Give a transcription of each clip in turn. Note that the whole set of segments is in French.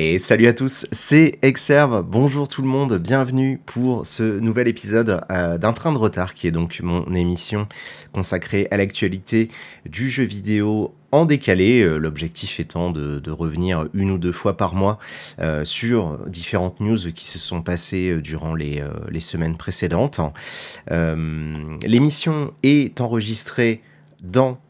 Et salut à tous, c'est Exerve. Bonjour tout le monde, bienvenue pour ce nouvel épisode euh, d'un train de retard qui est donc mon émission consacrée à l'actualité du jeu vidéo en décalé, euh, l'objectif étant de, revenir une ou deux fois par mois euh, sur différentes news qui se sont passées durant les, les semaines précédentes. L'émission est enregistrée dans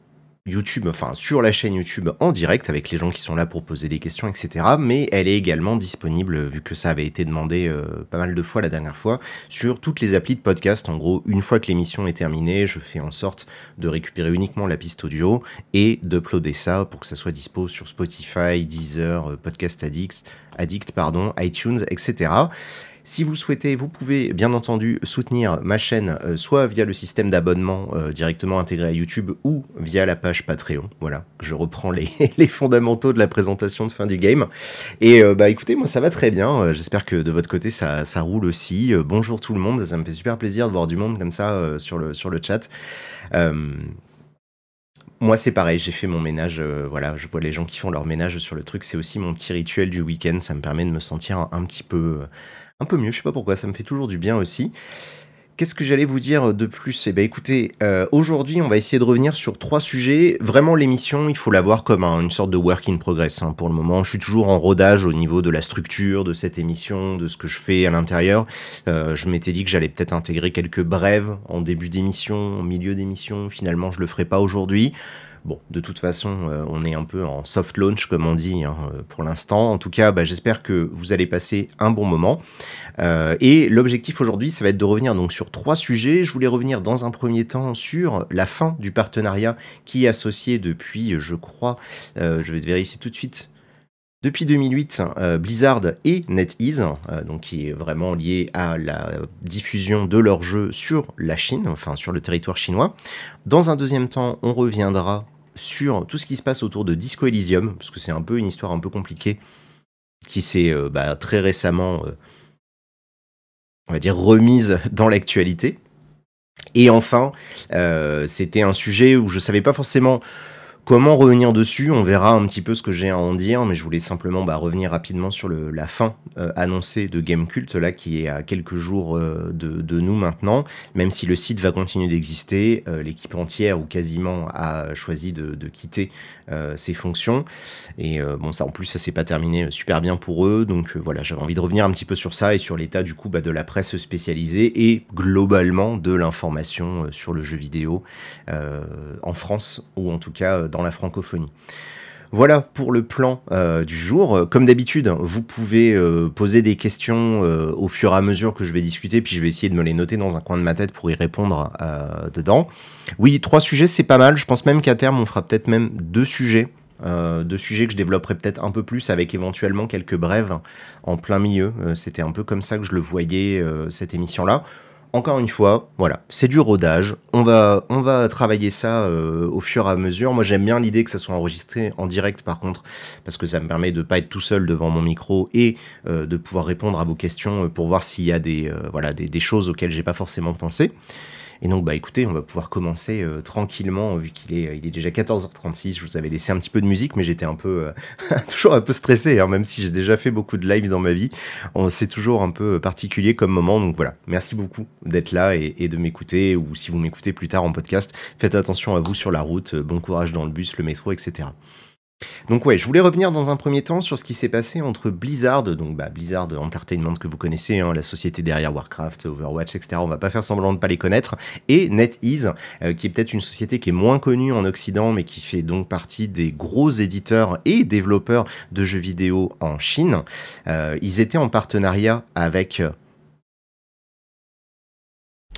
YouTube, enfin sur la chaîne YouTube en direct avec les gens qui sont là pour poser des questions, etc. Mais elle est également disponible, vu que ça avait été demandé euh, pas mal de fois la dernière fois, sur toutes les applis de podcast. En gros, une fois que l'émission est terminée, je fais en sorte de récupérer uniquement la piste audio et d'uploader ça pour que ça soit dispo sur Spotify, Deezer, euh, Podcast Addict, Addict pardon, iTunes, etc. Si vous souhaitez, vous pouvez bien entendu soutenir ma chaîne euh, soit via le système d'abonnement euh, directement intégré à YouTube ou via la page Patreon. Voilà, je reprends les, fondamentaux de la présentation de fin du game. Et euh, bah écoutez, moi ça va très bien. J'espère que de votre côté ça, roule aussi. bonjour tout le monde, ça me fait super plaisir de voir du monde comme ça sur, le, sur le chat. Moi, c'est pareil, j'ai fait mon ménage, voilà, je vois les gens qui font leur ménage sur le truc, c'est aussi mon petit rituel du week-end, ça me permet de me sentir un petit peu, un peu mieux. Je sais pas pourquoi, ça me fait toujours du bien aussi. Qu'est-ce que j'allais vous dire de plus? Eh bien écoutez, euh, aujourd'hui on va essayer de revenir sur trois sujets. Vraiment l'émission, il faut la voir comme une sorte de work in progress. Hein. Pour le moment, je suis toujours en rodage au niveau de la structure de cette émission, de ce que je fais à l'intérieur. Euh, je m'étais dit que j'allais peut-être intégrer quelques brèves en début d'émission, en milieu d'émission. Finalement, je le ferai pas aujourd'hui. Bon, de toute façon, euh, on est un peu en soft launch, comme on dit, hein, euh, pour l'instant. En tout cas, bah, j'espère que vous allez passer un bon moment. Euh, et l'objectif aujourd'hui, ça va être de revenir donc sur trois sujets. Je voulais revenir dans un premier temps sur la fin du partenariat qui est associé depuis, je crois, je vais vérifier tout de suite, depuis 2008, Blizzard et NetEase, donc qui est vraiment lié à la diffusion de leurs jeux sur la Chine, enfin sur le territoire chinois. Dans un deuxième temps, on reviendra sur tout ce qui se passe autour de Disco Elysium, parce que c'est un peu une histoire un peu compliquée qui s'est euh, bah, très récemment, euh, on va dire, remise dans l'actualité. Et enfin, euh, c'était un sujet où je savais pas forcément Comment revenir dessus On verra un petit peu ce que j'ai à en dire, mais je voulais simplement bah, revenir rapidement sur la fin euh, annoncée de Game Cult, là, qui est à quelques jours euh, de, nous maintenant. Même si le site va continuer d'exister, euh, l'équipe entière ou quasiment a choisi de, quitter ses fonctions. Et bon, ça en plus, ça s'est pas terminé super bien pour eux. Donc voilà, j'avais envie de revenir un petit peu sur ça et sur l'état du coup bah, de la presse spécialisée et globalement de l'information sur le jeu vidéo en France ou en tout cas dans la francophonie. Voilà pour le plan euh, du jour. Comme d'habitude, vous pouvez euh, poser des questions euh, au fur et à mesure que je vais discuter, puis je vais essayer de me les noter dans un coin de ma tête pour y répondre dedans. Oui, trois sujets, c'est pas mal. Je pense même qu'à terme, on fera peut-être même deux sujets. deux sujets que je développerai peut-être un peu plus avec éventuellement quelques brèves en plein milieu. C'était un peu comme ça que je le voyais cette émission-là encore une fois, voilà, c'est du rodage. On va, travailler ça euh, au fur et à mesure. Moi, j'aime bien l'idée que ça soit enregistré en direct, par contre, parce que ça me permet de pas être tout seul devant mon micro et euh, de pouvoir répondre à vos questions euh, pour voir s'il y a des, des choses auxquelles j'ai pas forcément pensé. Et donc, bah écoutez, on va pouvoir commencer euh, tranquillement, vu qu'il est, il est déjà 14h36. Je vous avais laissé un petit peu de musique, mais j'étais un peu, euh, toujours un peu stressé, hein, même si j'ai déjà fait beaucoup de live dans ma vie. C'est toujours un peu particulier comme moment. Donc voilà, merci beaucoup d'être là et de m'écouter, ou si vous m'écoutez plus tard en podcast, faites attention à vous sur la route, bon courage dans le bus, le métro, etc. Donc ouais, je voulais revenir dans un premier temps sur ce qui s'est passé entre Blizzard, donc bah, Blizzard Entertainment que vous connaissez, hein, la société derrière Warcraft, Overwatch, etc. On va pas faire semblant de pas les connaître, et NetEase, euh, qui est peut-être une société qui est moins connue en Occident, mais qui fait donc partie des gros éditeurs et développeurs de jeux vidéo en Chine. Euh, ils étaient en partenariat avec... Euh,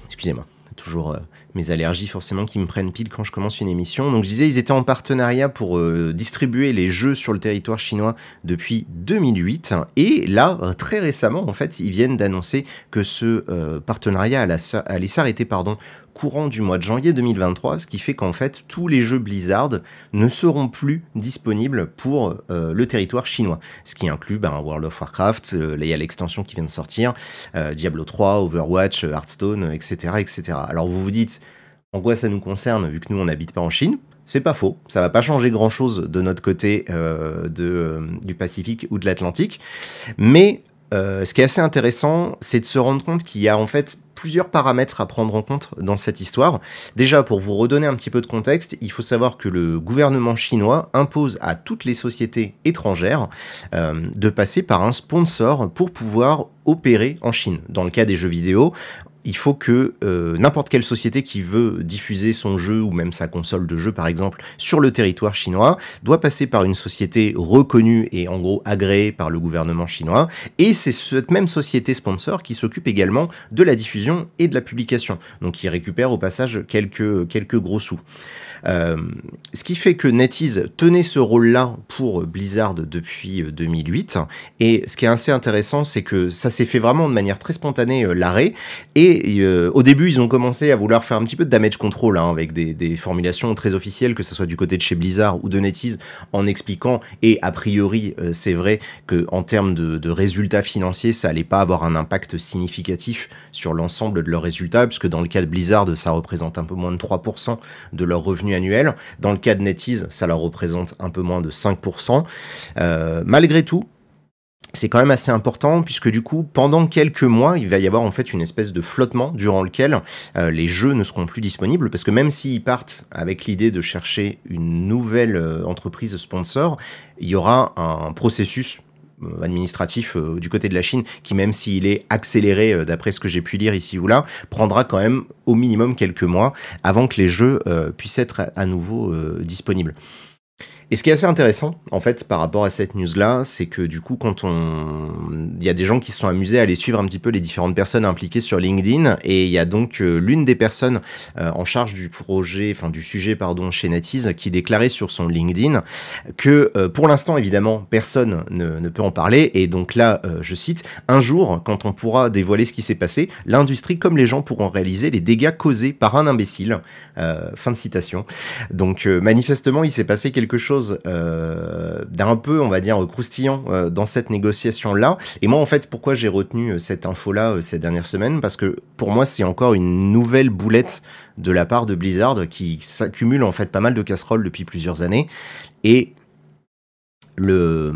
excusez-moi, toujours mes allergies forcément qui me prennent pile quand je commence une émission. Donc je disais, ils étaient en partenariat pour euh, distribuer les jeux sur le territoire chinois depuis 2008. Et là, très récemment, en fait, ils viennent d'annoncer que ce euh, partenariat allait s'arrêter pardon, courant du mois de janvier 2023, ce qui fait qu'en fait tous les jeux Blizzard ne seront plus disponibles pour euh, le territoire chinois, ce qui inclut ben, World of Warcraft, euh, il a l'extension qui vient de sortir, euh, Diablo 3, Overwatch, Hearthstone, etc., etc. Alors vous vous dites, en quoi ça nous concerne vu que nous on n'habite pas en Chine? C'est pas faux. Ça va pas changer grand chose de notre côté euh, de, euh, du Pacifique ou de l'Atlantique. Mais euh, ce qui est assez intéressant, c'est de se rendre compte qu'il y a en fait plusieurs paramètres à prendre en compte dans cette histoire. Déjà, pour vous redonner un petit peu de contexte, il faut savoir que le gouvernement chinois impose à toutes les sociétés étrangères euh, de passer par un sponsor pour pouvoir opérer en Chine. Dans le cas des jeux vidéo, il faut que euh, n'importe quelle société qui veut diffuser son jeu ou même sa console de jeu par exemple sur le territoire chinois doit passer par une société reconnue et en gros agréée par le gouvernement chinois et c'est cette même société sponsor qui s'occupe également de la diffusion et de la publication donc il récupère au passage quelques quelques gros sous. Euh, ce qui fait que NetEase tenait ce rôle-là pour Blizzard depuis 2008. Euh, et ce qui est assez intéressant, c'est que ça s'est fait vraiment de manière très spontanée euh, l'arrêt. Et au début, ils ont commencé à vouloir faire un petit peu de damage control hein, avec des, formulations très officielles, que ce soit du côté de chez Blizzard ou de NetEase, en expliquant. Et a priori, c'est vrai que en termes de, de, résultats financiers, ça allait pas avoir un impact significatif sur l'ensemble de leurs résultats, puisque dans le cas de Blizzard, ça représente un peu moins de 3% de leurs revenus annuel. Dans le cas de NetEase, ça leur représente un peu moins de 5%. Euh, malgré tout, c'est quand même assez important puisque du coup, pendant quelques mois, il va y avoir en fait une espèce de flottement durant lequel euh, les jeux ne seront plus disponibles parce que même s'ils partent avec l'idée de chercher une nouvelle euh, entreprise sponsor, il y aura un processus administratif euh, du côté de la Chine, qui même s'il est accéléré euh, d'après ce que j'ai pu lire ici ou là, prendra quand même au minimum quelques mois avant que les jeux puissent être à nouveau disponibles. Et ce qui est assez intéressant, en fait, par rapport à cette news-là, c'est que du coup, quand on, il y a des gens qui se sont amusés à aller suivre un petit peu les différentes personnes impliquées sur LinkedIn, et il y a donc euh, l'une des personnes euh, en charge du projet, enfin du sujet, pardon, chez NetEase, qui déclarait sur son LinkedIn que, euh, pour l'instant, évidemment, personne ne, peut en parler, et donc là, je cite, un jour, quand on pourra dévoiler ce qui s'est passé, l'industrie comme les gens pourront réaliser les dégâts causés par un imbécile. fin de citation. Donc, manifestement, il s'est passé quelque chose euh, d'un peu, on va dire, croustillant euh, dans cette négociation-là. Et moi, en fait, pourquoi j'ai retenu euh, cette info-là ces dernières semaines? Parce que pour moi, c'est encore une nouvelle boulette de la part de Blizzard qui s'accumule en fait pas mal de casseroles depuis plusieurs années. Et le,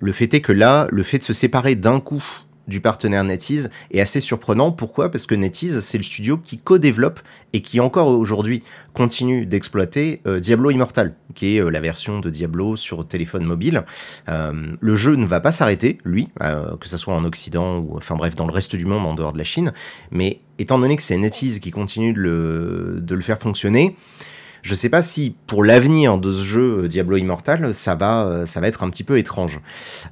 le fait est que là, le fait de se séparer d'un coup du partenaire NetEase est assez surprenant. Pourquoi? Parce que NetEase, c'est le studio qui co-développe et qui encore aujourd'hui continue d'exploiter euh, Diablo Immortal, qui est euh, la version de Diablo sur téléphone mobile. Euh, le jeu ne va pas s'arrêter, lui, que ce soit en Occident ou enfin bref dans le reste du monde en dehors de la Chine. Mais étant donné que c'est NetEase qui continue de le, de le faire fonctionner, je sais pas si pour l'avenir de ce jeu euh, Diablo Immortal, ça va, euh, ça va être un petit peu étrange.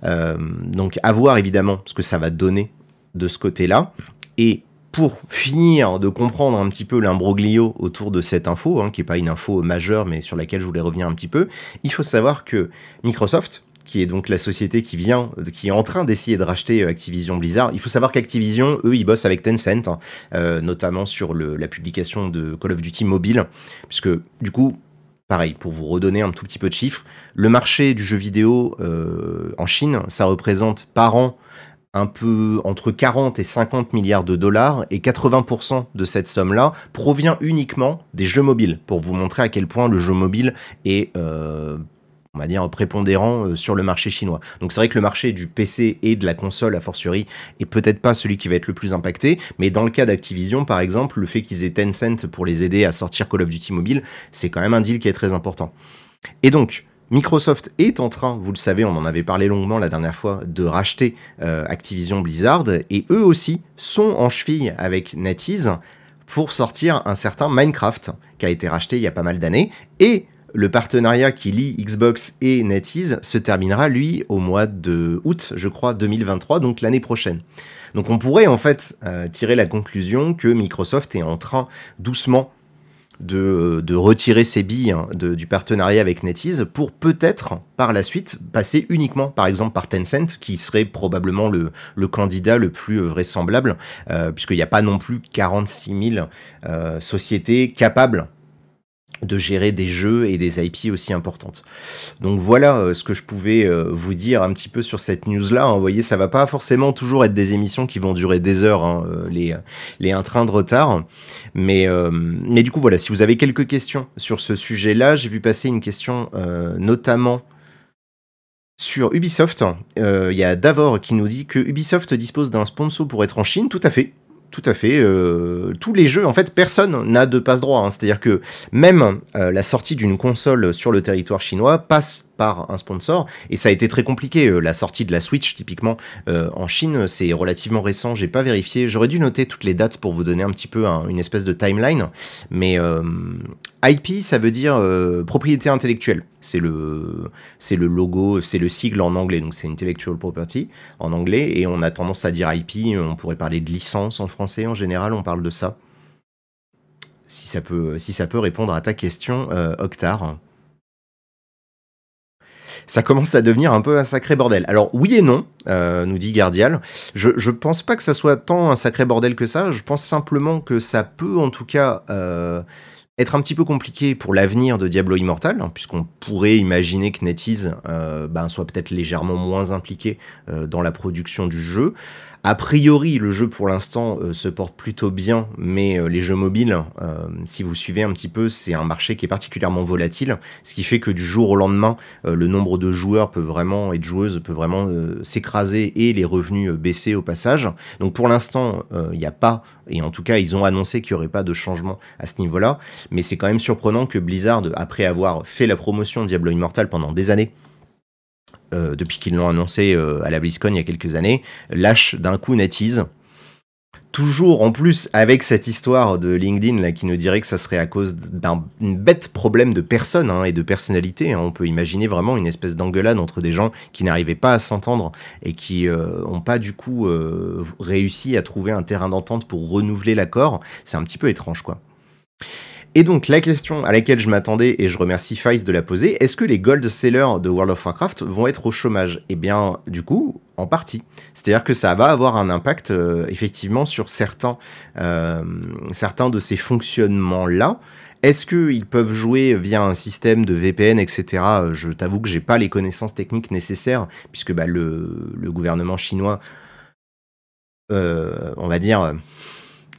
Euh, donc à voir évidemment ce que ça va donner de ce côté-là. Et pour finir de comprendre un petit peu l'imbroglio autour de cette info, hein, qui n'est pas une info majeure mais sur laquelle je voulais revenir un petit peu, il faut savoir que Microsoft, qui est donc la société qui vient, qui est en train d'essayer de racheter euh, Activision Blizzard. Il faut savoir qu'Activision, eux, ils bossent avec Tencent, hein, euh, notamment sur la publication de Call of Duty Mobile, puisque du coup, pareil, pour vous redonner un tout petit peu de chiffres, le marché du jeu vidéo euh, en Chine, ça représente par an un peu entre 40 et 50 milliards de dollars et 80% de cette somme-là provient uniquement des jeux mobiles pour vous montrer à quel point le jeu mobile est on va dire, prépondérant euh, sur le marché chinois. Donc c'est vrai que le marché du PC et de la console, a fortiori, est peut-être pas celui qui va être le plus impacté, mais dans le cas d'Activision, par exemple, le fait qu'ils aient Tencent pour les aider à sortir Call of Duty Mobile, c'est quand même un deal qui est très important. Et donc, Microsoft est en train, vous le savez, on en avait parlé longuement la dernière fois, de racheter euh, Activision Blizzard, et eux aussi sont en cheville avec NetEase pour sortir un certain Minecraft, qui a été racheté il y a pas mal d'années, et le partenariat qui lie Xbox et NetEase se terminera, lui, au mois de août, je crois, 2023, donc l'année prochaine. Donc on pourrait en fait euh, tirer la conclusion que Microsoft est en train doucement de, retirer ses billes hein, du partenariat avec NetEase pour peut-être par la suite passer uniquement par exemple par Tencent qui serait probablement le, candidat le plus vraisemblable euh, puisqu'il n'y a pas non plus 46 000 euh, sociétés capables de gérer des jeux et des IP aussi importantes. Donc voilà euh, ce que je pouvais euh, vous dire un petit peu sur cette news-là. Hein. Vous voyez, ça va pas forcément toujours être des émissions qui vont durer des heures, hein, euh, les, les un train de retard. Mais, mais du coup, voilà, si vous avez quelques questions sur ce sujet-là, j'ai vu passer une question notamment sur Ubisoft. Il y a Davor qui nous dit que Ubisoft dispose d'un sponsor pour être en Chine. Tout à fait. Tout à fait. Euh, tous les jeux, en fait, personne n'a de passe droit. Hein. C'est-à-dire que même euh, la sortie d'une console sur le territoire chinois passe par un sponsor. Et ça a été très compliqué. Euh, la sortie de la Switch, typiquement, en Chine, c'est relativement récent. J'ai pas vérifié. J'aurais dû noter toutes les dates pour vous donner un petit peu une espèce de timeline. Mais IP, ça veut dire propriété intellectuelle. C'est le, c'est le logo, c'est le sigle en anglais. Donc c'est intellectual property en anglais. Et on a tendance à dire IP. On pourrait parler de licence en français en général. On parle de ça. Si ça peut, si ça peut répondre à ta question, Octar ça commence à devenir un peu un sacré bordel. Alors oui et non, euh, nous dit Gardial. Je, je pense pas que ça soit tant un sacré bordel que ça. Je pense simplement que ça peut en tout cas euh, être un petit peu compliqué pour l'avenir de Diablo Immortal, hein, puisqu'on pourrait imaginer que NetEase euh, ben, soit peut-être légèrement moins impliqué dans la production du jeu. A priori, le jeu pour l'instant euh, se porte plutôt bien, mais euh, les jeux mobiles, euh, si vous suivez un petit peu, c'est un marché qui est particulièrement volatile, ce qui fait que du jour au lendemain, le nombre de joueurs peut vraiment et de joueuses peut vraiment s'écraser et les revenus baisser au passage. Donc pour l'instant, il n'y a pas, et en tout cas, ils ont annoncé qu'il n'y aurait pas de changement à ce niveau-là, mais c'est quand même surprenant que Blizzard, après avoir fait la promotion de Diablo Immortal pendant des années, euh, depuis qu'ils l'ont annoncé euh, à la BlizzCon il y a quelques années, lâche d'un coup NetEase. Toujours en plus avec cette histoire de LinkedIn là, qui nous dirait que ça serait à cause d'un bête problème de personnes hein, et de personnalité. Hein. On peut imaginer vraiment une espèce d'engueulade entre des gens qui n'arrivaient pas à s'entendre et qui n'ont euh, pas du coup réussi à trouver un terrain d'entente pour renouveler l'accord. C'est un petit peu étrange quoi. Et donc la question à laquelle je m'attendais, et je remercie Fice de la poser, est-ce que les gold sellers de World of Warcraft vont être au chômage? Eh bien, du coup, en partie. C'est-à-dire que ça va avoir un impact euh, effectivement sur certains, euh, certains de ces fonctionnements-là. Est-ce qu'ils peuvent jouer via un système de VPN, etc. Je t'avoue que j'ai pas les connaissances techniques nécessaires, puisque bah, le, gouvernement chinois, euh, on va dire,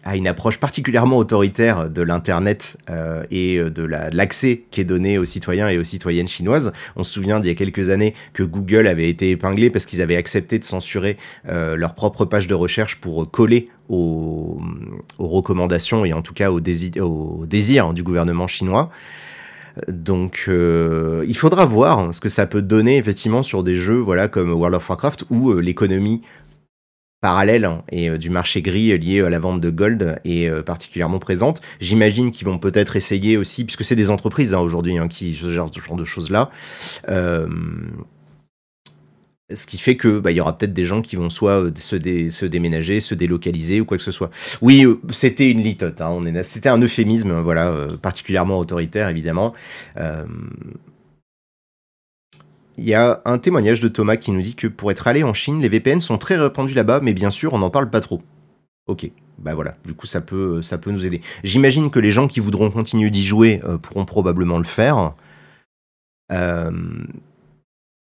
à une approche particulièrement autoritaire de l'Internet euh, et de l'accès qui est donné aux citoyens et aux citoyennes chinoises. On se souvient d'il y a quelques années que Google avait été épinglé parce qu'ils avaient accepté de censurer euh, leur propre page de recherche pour coller aux, recommandations et en tout cas aux, désirs du gouvernement chinois. Donc, euh, il faudra voir ce que ça peut donner effectivement sur des jeux, voilà, comme World of Warcraft, où l'économie parallèle hein, et euh, du marché gris lié à la vente de gold est euh, particulièrement présente. J'imagine qu'ils vont peut-être essayer aussi, puisque c'est des entreprises hein, aujourd'hui hein, qui gèrent ce genre de choses-là. Euh, ce qui fait que bah, y aura peut-être des gens qui vont soit se, se, déménager, se délocaliser ou quoi que ce soit. Oui, c'était une litote. Hein, c'était un euphémisme, voilà, particulièrement autoritaire évidemment. Il y a un témoignage de Thomas qui nous dit que pour être allé en Chine, les VPN sont très répandus là-bas, mais bien sûr, on n'en parle pas trop. Ok, bah voilà, du coup ça peut, ça peut nous aider. J'imagine que les gens qui voudront continuer d'y jouer euh, pourront probablement le faire. Euh,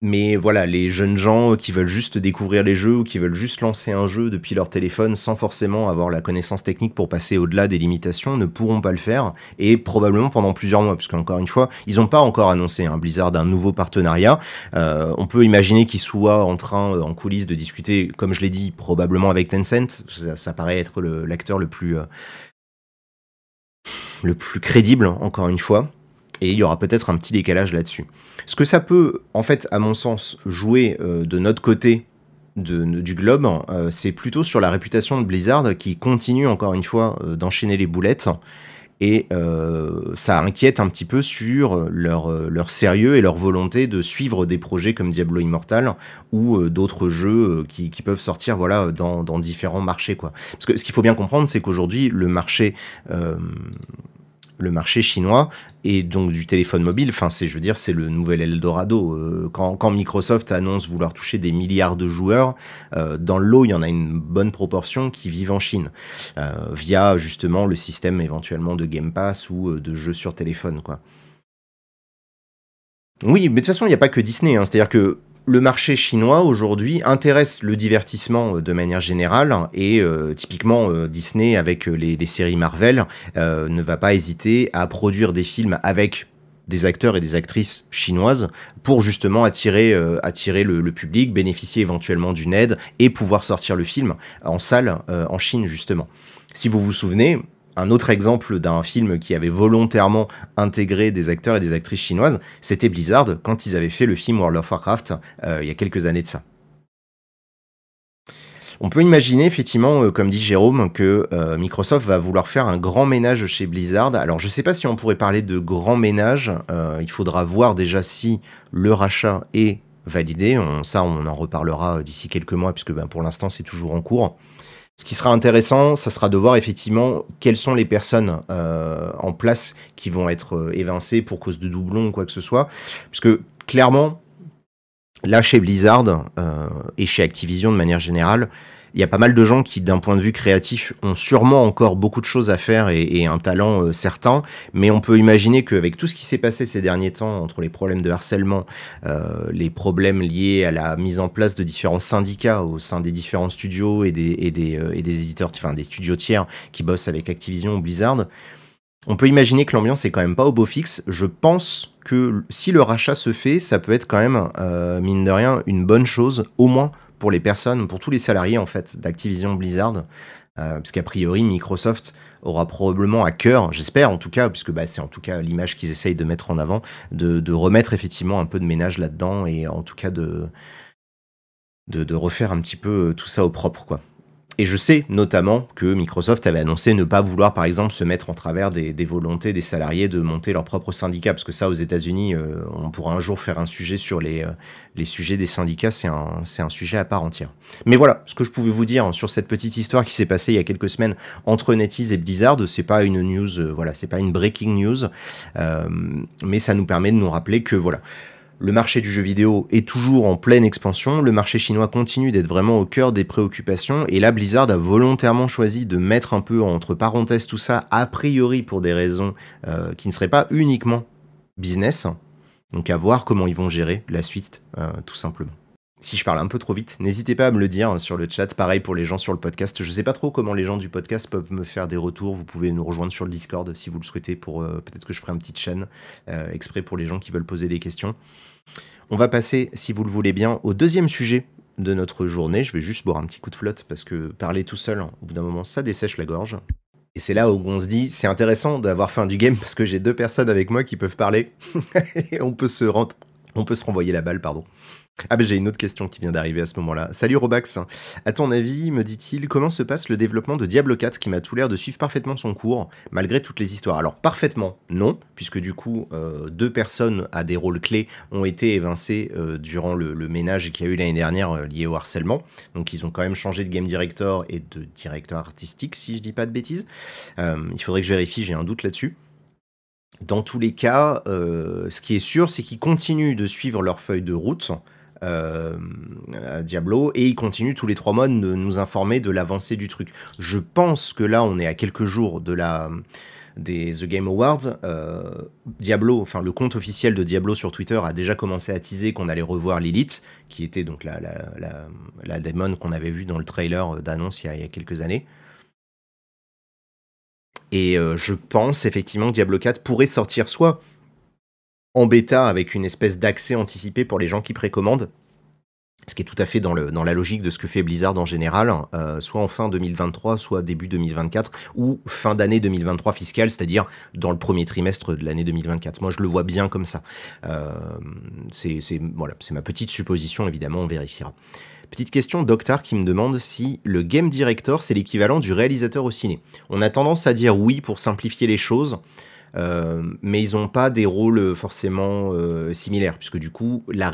mais voilà, les jeunes gens qui veulent juste découvrir les jeux ou qui veulent juste lancer un jeu depuis leur téléphone sans forcément avoir la connaissance technique pour passer au-delà des limitations ne pourront pas le faire et probablement pendant plusieurs mois parce qu'encore une fois, ils n'ont pas encore annoncé un Blizzard d'un nouveau partenariat. Euh, on peut imaginer qu'ils soient en train euh, en coulisses de discuter, comme je l'ai dit, probablement avec Tencent. Ça, paraît être l'acteur le plus euh, le plus crédible encore une fois et il y aura peut-être un petit décalage là-dessus. Ce que ça peut, en fait, à mon sens, jouer euh, de notre côté du globe, euh, c'est plutôt sur la réputation de Blizzard qui continue encore une fois euh, d'enchaîner les boulettes. Et ça inquiète un petit peu sur leur, leur, sérieux et leur volonté de suivre des projets comme Diablo Immortal ou d'autres jeux qui, qui, peuvent sortir voilà, dans, dans, différents marchés. Quoi. Parce que ce qu'il faut bien comprendre, c'est qu'aujourd'hui, le marché le marché chinois et donc du téléphone mobile. Enfin, c'est, je veux dire, c'est le nouvel Eldorado. Euh, quand, Microsoft annonce vouloir toucher des milliards de joueurs, euh, dans l'eau, il y en a une bonne proportion qui vivent en Chine euh, via justement le système éventuellement de Game Pass ou de jeux sur téléphone. Oui, mais de toute façon, il n'y a pas que Disney. Hein. C'est-à-dire que le marché chinois aujourd'hui intéresse le divertissement euh, de manière générale et euh, typiquement euh, Disney avec les, séries Marvel ne va pas hésiter à produire des films avec des acteurs et des actrices chinoises pour justement attirer, attirer le, public, bénéficier éventuellement d'une aide et pouvoir sortir le film en salle en Chine justement. Si vous vous souvenez, un autre exemple d'un film qui avait volontairement intégré des acteurs et des actrices chinoises, c'était Blizzard quand ils avaient fait le film World of Warcraft euh, il y a quelques années de ça. On peut imaginer effectivement, euh, comme dit Jérôme, que euh, Microsoft va vouloir faire un grand ménage chez Blizzard. Alors je ne sais pas si on pourrait parler de grand ménage, il faudra voir déjà si le rachat est validé. ça, on en reparlera d'ici quelques mois, puisque ben, pour l'instant c'est toujours en cours. Ce qui sera intéressant, ça sera de voir effectivement quelles sont les personnes euh, en place qui vont être euh, évincées pour cause de doublons ou quoi que ce soit. Puisque clairement, là chez Blizzard euh, et chez Activision de manière générale, il y a pas mal de gens qui, d'un point de vue créatif, ont sûrement encore beaucoup de choses à faire et, un talent euh, certain, mais on peut imaginer qu'avec tout ce qui s'est passé ces derniers temps, entre les problèmes de harcèlement, euh, les problèmes liés à la mise en place de différents syndicats au sein des différents studios et des, et euh, éditeurs, enfin des studios tiers qui bossent avec Activision ou Blizzard, on peut imaginer que l'ambiance est quand même pas au beau fixe. Je pense que si le rachat se fait, ça peut être quand même, mine de rien, une bonne chose, au moins pour les personnes, pour tous les salariés en fait d'Activision Blizzard, euh, parce qu'a priori Microsoft aura probablement à cœur, j'espère en tout cas, puisque bah, c'est en tout cas l'image qu'ils essayent de mettre en avant, de, remettre effectivement un peu de ménage là-dedans et en tout cas de, de, de refaire un petit peu tout ça au propre quoi. Et je sais notamment que Microsoft avait annoncé ne pas vouloir, par exemple, se mettre en travers des, volontés des salariés de monter leur propre syndicat, parce que ça, aux États-Unis, euh, on pourra un jour faire un sujet sur les, euh, les sujets des syndicats, c'est un, un sujet à part entière. Mais voilà, ce que je pouvais vous dire sur cette petite histoire qui s'est passée il y a quelques semaines entre NetEase et Blizzard, c'est pas une news, euh, voilà, c'est pas une breaking news, mais ça nous permet de nous rappeler que voilà. Le marché du jeu vidéo est toujours en pleine expansion, le marché chinois continue d'être vraiment au cœur des préoccupations, et là Blizzard a volontairement choisi de mettre un peu entre parenthèses tout ça, a priori pour des raisons euh, qui ne seraient pas uniquement business, donc à voir comment ils vont gérer la suite, euh, tout simplement. Si je parle un peu trop vite, n'hésitez pas à me le dire hein, sur le chat. Pareil pour les gens sur le podcast. Je sais pas trop comment les gens du podcast peuvent me faire des retours. Vous pouvez nous rejoindre sur le Discord si vous le souhaitez. Pour euh, peut-être que je ferai une petite chaîne euh, exprès pour les gens qui veulent poser des questions. On va passer, si vous le voulez bien, au deuxième sujet de notre journée. Je vais juste boire un petit coup de flotte parce que parler tout seul, au bout d'un moment, ça dessèche la gorge. Et c'est là où on se dit, c'est intéressant d'avoir fin du game parce que j'ai deux personnes avec moi qui peuvent parler. on peut se on peut se renvoyer la balle, pardon. Ah ben j'ai une autre question qui vient d'arriver à ce moment-là. Salut Robax. À ton avis, me dit-il, comment se passe le développement de Diablo 4 qui m'a tout l'air de suivre parfaitement son cours, malgré toutes les histoires? Alors parfaitement, non, puisque du coup, euh, deux personnes à des rôles clés ont été évincées euh, durant le, ménage qu'il y a eu l'année dernière euh, lié au harcèlement. Donc ils ont quand même changé de game director et de directeur artistique, si je dis pas de bêtises. il faudrait que je vérifie, j'ai un doute là-dessus. Dans tous les cas, ce qui est sûr, c'est qu'ils continuent de suivre leur feuille de route. Euh, Diablo, et il continue tous les trois mois de nous informer de l'avancée du truc. Je pense que là, on est à quelques jours de la des The Game Awards. Euh, Diablo, enfin le compte officiel de Diablo sur Twitter a déjà commencé à teaser qu'on allait revoir Lilith, qui était donc la, la, la, démon qu'on avait vu dans le trailer d'annonce il, y a quelques années. Et euh, je pense effectivement que Diablo 4 pourrait sortir soit en bêta avec une espèce d'accès anticipé pour les gens qui précommandent. Ce qui est tout à fait dans, la logique de ce que fait Blizzard en général, euh, soit en fin 2023, soit début 2024, ou fin d'année 2023 fiscale, c'est-à-dire dans le premier trimestre de l'année 2024. Moi, je le vois bien comme ça. Euh, c'est ma petite supposition, évidemment, on vérifiera. Petite question, Doctar qui me demande si le game director, c'est l'équivalent du réalisateur au ciné. On a tendance à dire oui pour simplifier les choses. Euh, mais ils n'ont pas des rôles forcément euh, similaires, puisque du coup, la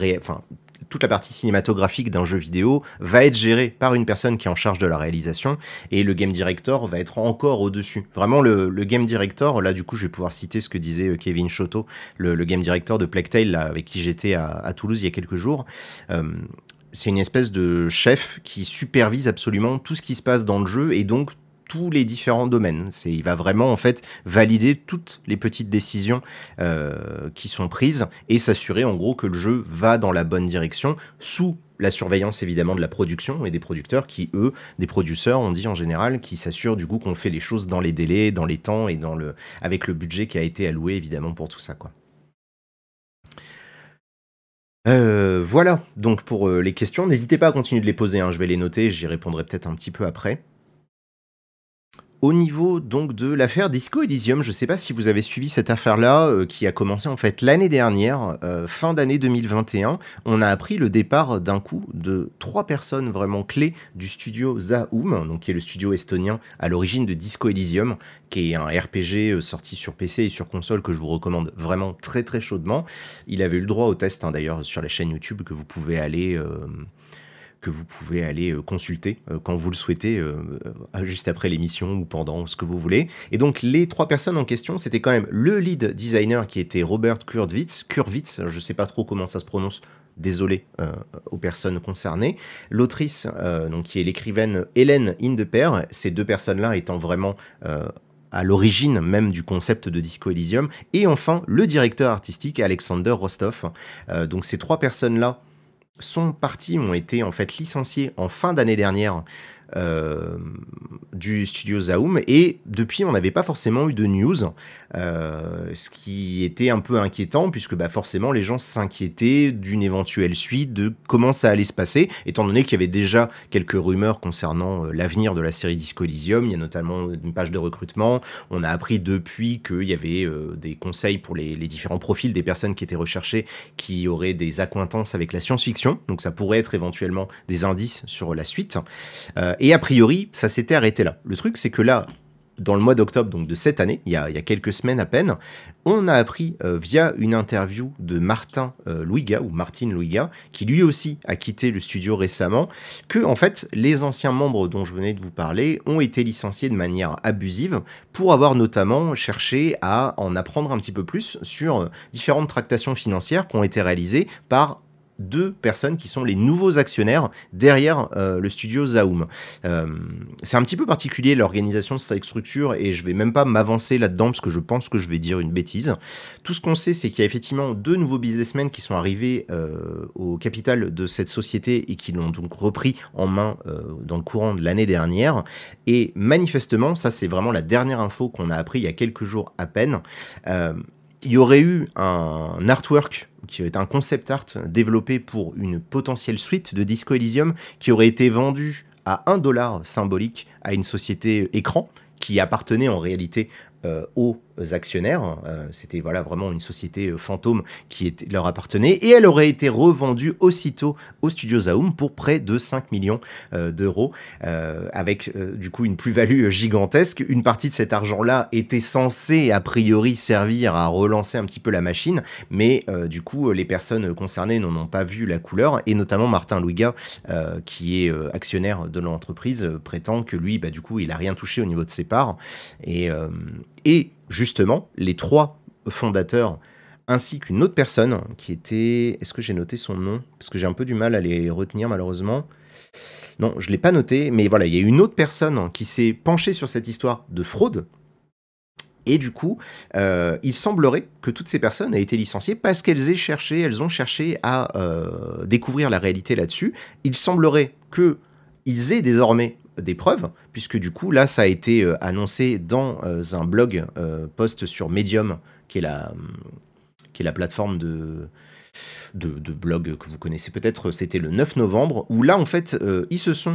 toute la partie cinématographique d'un jeu vidéo va être gérée par une personne qui est en charge de la réalisation et le game director va être encore au-dessus. Vraiment, le, game director, là du coup, je vais pouvoir citer ce que disait euh, Kevin Choto, le, game director de Plague Tale, avec qui j'étais à, Toulouse il y a quelques jours. Euh, c'est une espèce de chef qui supervise absolument tout ce qui se passe dans le jeu et donc tous les différents domaines. C'est, il va vraiment en fait valider toutes les petites décisions euh, qui sont prises et s'assurer en gros que le jeu va dans la bonne direction sous la surveillance évidemment de la production et des producteurs qui eux, des producteurs, on dit en général, qui s'assurent du coup qu'on fait les choses dans les délais, dans les temps et dans le avec le budget qui a été alloué évidemment pour tout ça quoi. Euh, voilà, donc pour euh, les questions, n'hésitez pas à continuer de les poser, hein. je vais les noter, j'y répondrai peut-être un petit peu après. Au niveau donc de l'affaire Disco Elysium, je ne sais pas si vous avez suivi cette affaire-là, euh, qui a commencé en fait l'année dernière, euh, fin d'année 2021. On a appris le départ d'un coup de trois personnes vraiment clés du studio Zaum, donc qui est le studio estonien à l'origine de Disco Elysium, qui est un RPG euh, sorti sur PC et sur console que je vous recommande vraiment très très chaudement. Il avait eu le droit au test hein, d'ailleurs sur la chaîne YouTube que vous pouvez aller que vous pouvez aller euh, consulter euh, quand vous le souhaitez, euh, juste après l'émission ou pendant, ce que vous voulez. Et donc les trois personnes en question, c'était quand même le lead designer qui était Robert Kurwitz, Kurwitz, je sais pas trop comment ça se prononce, désolé aux personnes concernées. L'autrice, donc qui est l'écrivaine Hélène Indeper, ces deux personnes-là étant vraiment à l'origine même du concept de Disco Elysium. Et enfin, le directeur artistique Alexander Rostov. donc ces trois personnes-là sont partis, ont été en fait licenciés en fin d'année dernière euh, du studio Zaum. Et depuis on n'avait pas forcément eu de news, euh, ce qui était un peu inquiétant puisque bah, forcément les gens s'inquiétaient d'une éventuelle suite, de comment ça allait se passer, étant donné qu'il y avait déjà quelques rumeurs concernant euh, l'avenir de la série Disco Elysium, il y a notamment une page de recrutement, on a appris depuis qu'il y avait des conseils pour les, les, différents profils des personnes qui étaient recherchées qui auraient des accointances avec la science-fiction, donc ça pourrait être éventuellement des indices sur la suite. Et a priori, ça s'était arrêté là. Le truc, c'est que là, dans le mois d'octobre donc de cette année, il y, a, quelques semaines à peine, on a appris euh, via une interview de Martin euh, Louiga ou Martine Louiga, qui lui aussi a quitté le studio récemment, que en fait les anciens membres dont je venais de vous parler ont été licenciés de manière abusive pour avoir notamment cherché à en apprendre un petit peu plus sur différentes tractations financières qui ont été réalisées par deux personnes qui sont les nouveaux actionnaires derrière euh, le studio Zaum. Euh, c'est un petit peu particulier l'organisation de cette structure et je vais même pas m'avancer là-dedans parce que je pense que je vais dire une bêtise. Tout ce qu'on sait, c'est qu'il y a effectivement deux nouveaux businessmen qui sont arrivés euh, au capital de cette société et qui l'ont donc repris en main dans le courant de l'année dernière. Et manifestement, ça c'est vraiment la dernière info qu'on a appris il y a quelques jours à peine. Il y aurait eu un artwork qui est un concept art développé pour une potentielle suite de Disco Elysium qui aurait été vendue à un dollar symbolique à une société écran qui appartenait en réalité euh, aux actionnaires. Euh, c'était voilà vraiment une société euh, fantôme qui leur appartenait et elle aurait été revendue aussitôt au studio Zaum pour près de 5 millions d'euros avec du coup une plus-value gigantesque. Une partie de cet argent-là était censée a priori servir à relancer un petit peu la machine, mais du coup les personnes concernées n'en ont pas vu la couleur et notamment Martin Louiga qui est actionnaire de l'entreprise prétend que lui bah, du coup il a rien touché au niveau de ses parts et justement, les trois fondateurs ainsi qu'une autre personne qui était... Est-ce que j'ai noté son nom? Parce que j'ai un peu du mal à les retenir malheureusement. Non, je ne l'ai pas noté, mais voilà, il y a une autre personne qui s'est penchée sur cette histoire de fraude. Et du coup, euh, il semblerait que toutes ces personnes aient été licenciées parce qu'elles cherché, elles ont cherché à euh, découvrir la réalité là-dessus. Il semblerait qu'ils aient désormais des preuves, puisque du coup, là, ça a été euh, annoncé dans euh, un blog euh, post sur Medium, qui est la, qui plateforme de, de, blog que vous connaissez peut-être, c'était le 9 novembre, où là, en fait, ils se sont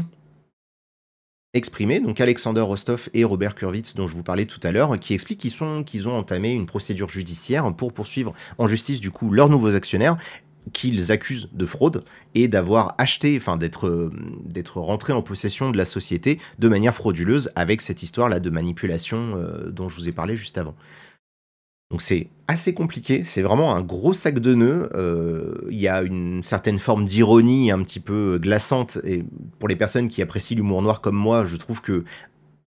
exprimés, donc Alexander Rostov et Robert Kurwitz, dont je vous parlais tout à l'heure, qui expliquent qu'ils, sont, qu'ils ont entamé une procédure judiciaire pour poursuivre en justice, du coup, leurs nouveaux actionnaires, qu'ils accusent de fraude et d'avoir acheté, enfin d'être euh, rentré en possession de la société de manière frauduleuse avec cette histoire là de manipulation euh, dont je vous ai parlé juste avant. Donc c'est assez compliqué, c'est vraiment un gros sac de nœuds. Euh, il y a une certaine forme d'ironie un petit peu glaçante. Et pour les personnes qui apprécient l'humour noir comme moi, je trouve que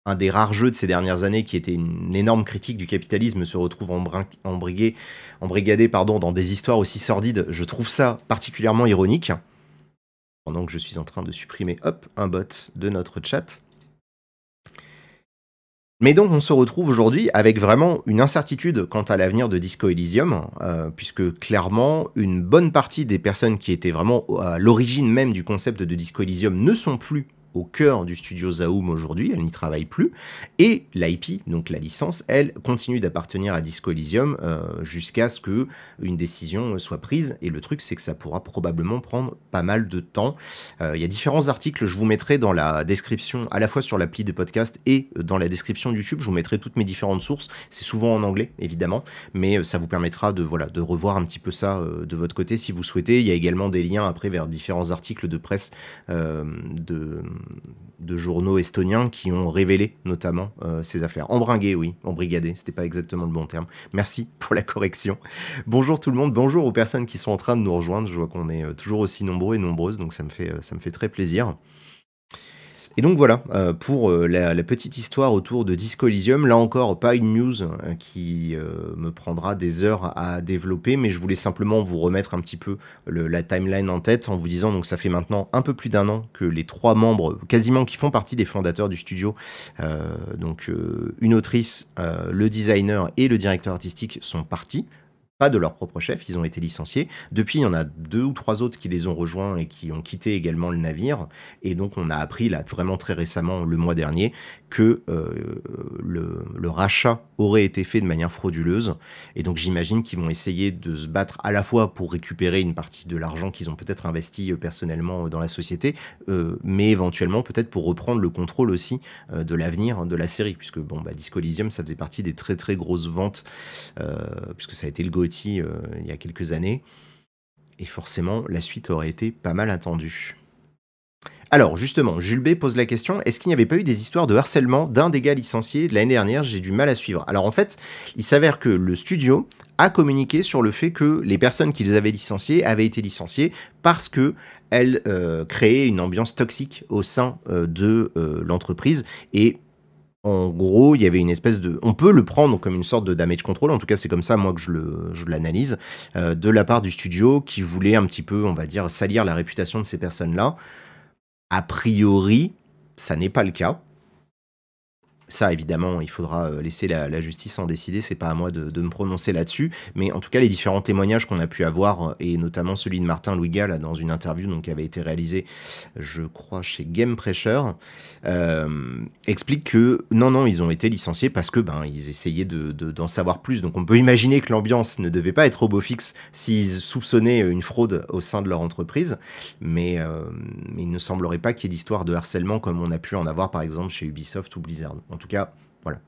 un des rares jeux de ces dernières années qui était une énorme critique du capitalisme se retrouve embrigadé, embrigadé pardon, dans des histoires aussi sordides. Je trouve ça particulièrement ironique. Pendant que je suis en train de supprimer hop, un bot de notre chat. Mais donc on se retrouve aujourd'hui avec vraiment une incertitude quant à l'avenir de Disco Elysium, euh, puisque clairement une bonne partie des personnes qui étaient vraiment à l'origine même du concept de Disco Elysium ne sont plus au cœur du studio Zaum aujourd'hui, elle n'y travaille plus, et l'IP, donc la licence, elle continue d'appartenir à Disco Elysium euh, jusqu'à ce que une décision soit prise, et le truc c'est que ça pourra probablement prendre pas mal de temps. Euh, il y a différents articles, je vous mettrai dans la description, à la fois sur l'appli des podcasts et dans la description YouTube, je vous mettrai toutes mes différentes sources, c'est souvent en anglais évidemment, mais euh, ça vous permettra de, voilà, de revoir un petit peu ça de votre côté si vous souhaitez. Il y a également des liens après vers différents articles de presse de de journaux estoniens qui ont révélé notamment euh, ces affaires. Embringué, oui, embrigadé, c'était pas exactement le bon terme. Merci pour la correction. Bonjour tout le monde, bonjour aux personnes qui sont en train de nous rejoindre. Je vois qu'on est euh, toujours aussi nombreux et nombreuses, donc ça me fait, euh, ça me fait très plaisir. Et donc voilà, euh, pour euh, la, petite histoire autour de Disco Elysium, là encore, pas une news euh, qui me prendra des heures à développer, mais je voulais simplement vous remettre un petit peu la timeline en tête en vous disant, donc ça fait maintenant un peu plus d'un an que les trois membres, quasiment qui font partie des fondateurs du studio, donc une autrice, le designer et le directeur artistique sont partis pas de leur propre chef, ils ont été licenciés. Depuis, il y en a deux ou trois autres qui les ont rejoints et qui ont quitté également le navire. Et donc, on a appris là vraiment très récemment, le mois dernier, que euh, le, rachat aurait été fait de manière frauduleuse. Et donc, j'imagine qu'ils vont essayer de se battre à la fois pour récupérer une partie de l'argent qu'ils ont peut-être investi euh, personnellement euh, dans la société, mais éventuellement peut-être pour reprendre le contrôle aussi de l'avenir de la série, puisque bon, bah, Disco Elysium, ça faisait partie des très très grosses ventes, puisque ça a été le go euh, il y a quelques années. Et forcément, la suite aurait été pas mal attendue. Alors, justement, Jules B pose la question est-ce qu'il n'y avait pas eu des histoires de harcèlement d'un des gars licenciés l'année dernière? J'ai du mal à suivre. Alors, en fait, il s'avère que le studio a communiqué sur le fait que les personnes qu'ils avaient licenciées avaient été licenciées parce que elles euh, créaient une ambiance toxique au sein euh, de l'entreprise et en gros, il y avait une espèce de. On peut le prendre comme une sorte de damage control, en tout cas, c'est comme ça, moi, que je l'analyse, euh, de la part du studio qui voulait un petit peu, on va dire, salir la réputation de ces personnes-là. A priori, ça n'est pas le cas. Ça, évidemment, il faudra euh, laisser la, justice en décider, c'est pas à moi de, me prononcer là-dessus, mais en tout cas, les différents témoignages qu'on a pu avoir, et notamment celui de Martin Louiga, là, dans une interview donc, qui avait été réalisée, je crois, chez Game Pressure, euh, expliquent que non, non, ils ont été licenciés parce que ben, ils essayaient d'en de, savoir plus. Donc on peut imaginer que l'ambiance ne devait pas être au beau fixe s'ils soupçonnaient une fraude au sein de leur entreprise, mais, euh, il ne semblerait pas qu'il y ait d'histoire de harcèlement comme on a pu en avoir par exemple chez Ubisoft ou Blizzard. Tout cas, voilà.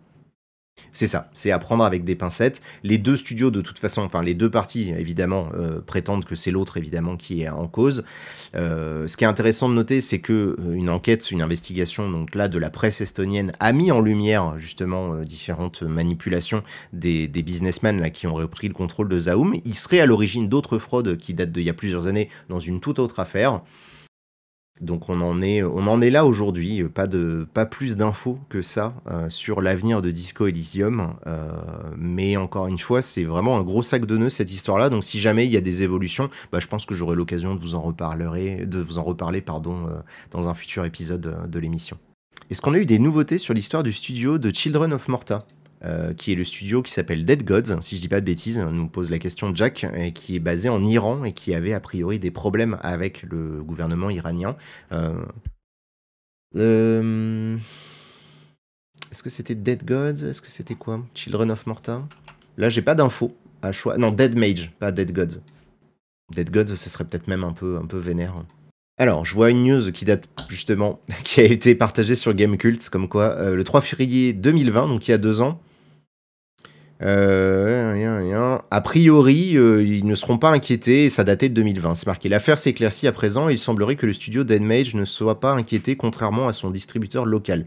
C'est ça, c'est à prendre avec des pincettes. Les deux studios, de toute façon, enfin les deux parties, évidemment, euh, prétendent que c'est l'autre, évidemment, qui est en cause. Euh, ce qui est intéressant de noter, c'est que euh, une enquête, une investigation, donc là, de la presse estonienne, a mis en lumière, justement, différentes manipulations des, des, businessmen là, qui ont repris le contrôle de Zaum. Ils seraient à l'origine d'autres fraudes qui datent d'il y a plusieurs années dans une toute autre affaire. Donc on en est, là aujourd'hui, pas, plus d'infos que ça euh, sur l'avenir de Disco Elysium, euh, mais encore une fois c'est vraiment un gros sac de nœuds cette histoire-là, donc si jamais il y a des évolutions, bah, je pense que j'aurai l'occasion de vous en reparler, euh, dans un futur épisode de l'émission. Est-ce qu'on a eu des nouveautés sur l'histoire du studio de Children of Morta? Euh, qui est le studio qui s'appelle Dead Gods, si je dis pas de bêtises, nous pose la question Jack, qui est basé en Iran et qui avait a priori des problèmes avec le gouvernement iranien. Euh, euh, est-ce que c'était Dead Gods? Est-ce que c'était quoi? Children of Morta? Là, j'ai pas d'infos à choix. Non, Dead Mage, pas Dead Gods. Dead Gods, ce serait peut-être même un peu, un peu vénère. Alors, je vois une news qui date justement, qui a été partagée sur Gamecult, comme quoi le 3 février 2020, donc il y a deux ans, euh. A priori, euh, ils ne seront pas inquiétés et ça datait de 2020. C'est marqué. L'affaire s'éclaircit à présent il semblerait que le studio d'Enmage ne soit pas inquiété contrairement à son distributeur local.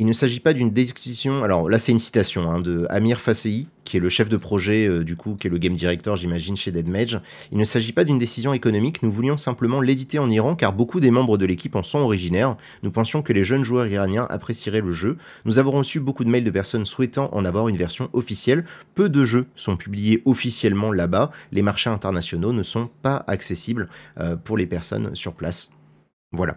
Il ne s'agit pas d'une décision. Alors là, c'est une citation hein, de Amir Fasei, qui est le chef de projet, euh, du coup, qui est le game director, j'imagine, chez Dead Mage. Il ne s'agit pas d'une décision économique. Nous voulions simplement l'éditer en Iran, car beaucoup des membres de l'équipe en sont originaires. Nous pensions que les jeunes joueurs iraniens apprécieraient le jeu. Nous avons reçu beaucoup de mails de personnes souhaitant en avoir une version officielle. Peu de jeux sont publiés officiellement là-bas. Les marchés internationaux ne sont pas accessibles euh, pour les personnes sur place. Voilà.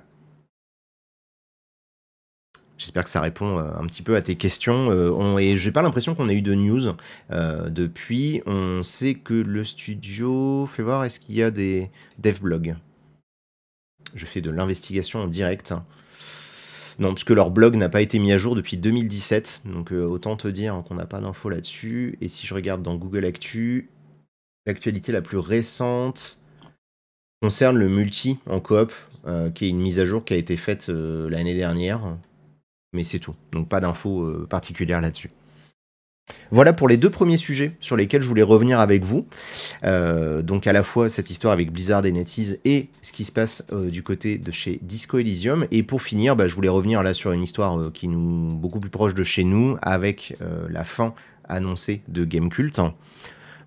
J'espère que ça répond euh, un petit peu à tes questions. Euh, on, et j'ai pas l'impression qu'on ait eu de news euh, depuis. On sait que le studio. Fais voir, est-ce qu'il y a des devblogs? Je fais de l'investigation en direct. Non, parce que leur blog n'a pas été mis à jour depuis 2017. Donc autant te dire qu'on n'a pas d'infos là-dessus. Et si je regarde dans Google Actu, l'actualité la plus récente concerne le multi en coop, qui est une mise à jour qui a été faite l'année dernière mais c'est tout. Donc pas d'infos euh, particulières là-dessus. Voilà pour les deux premiers sujets sur lesquels je voulais revenir avec vous. Euh, donc à la fois cette histoire avec Blizzard et NetEase et ce qui se passe euh, du côté de chez Disco Elysium. Et pour finir, bah, je voulais revenir là sur une histoire qui nous beaucoup plus proche de chez nous avec la fin annoncée de Gamecult.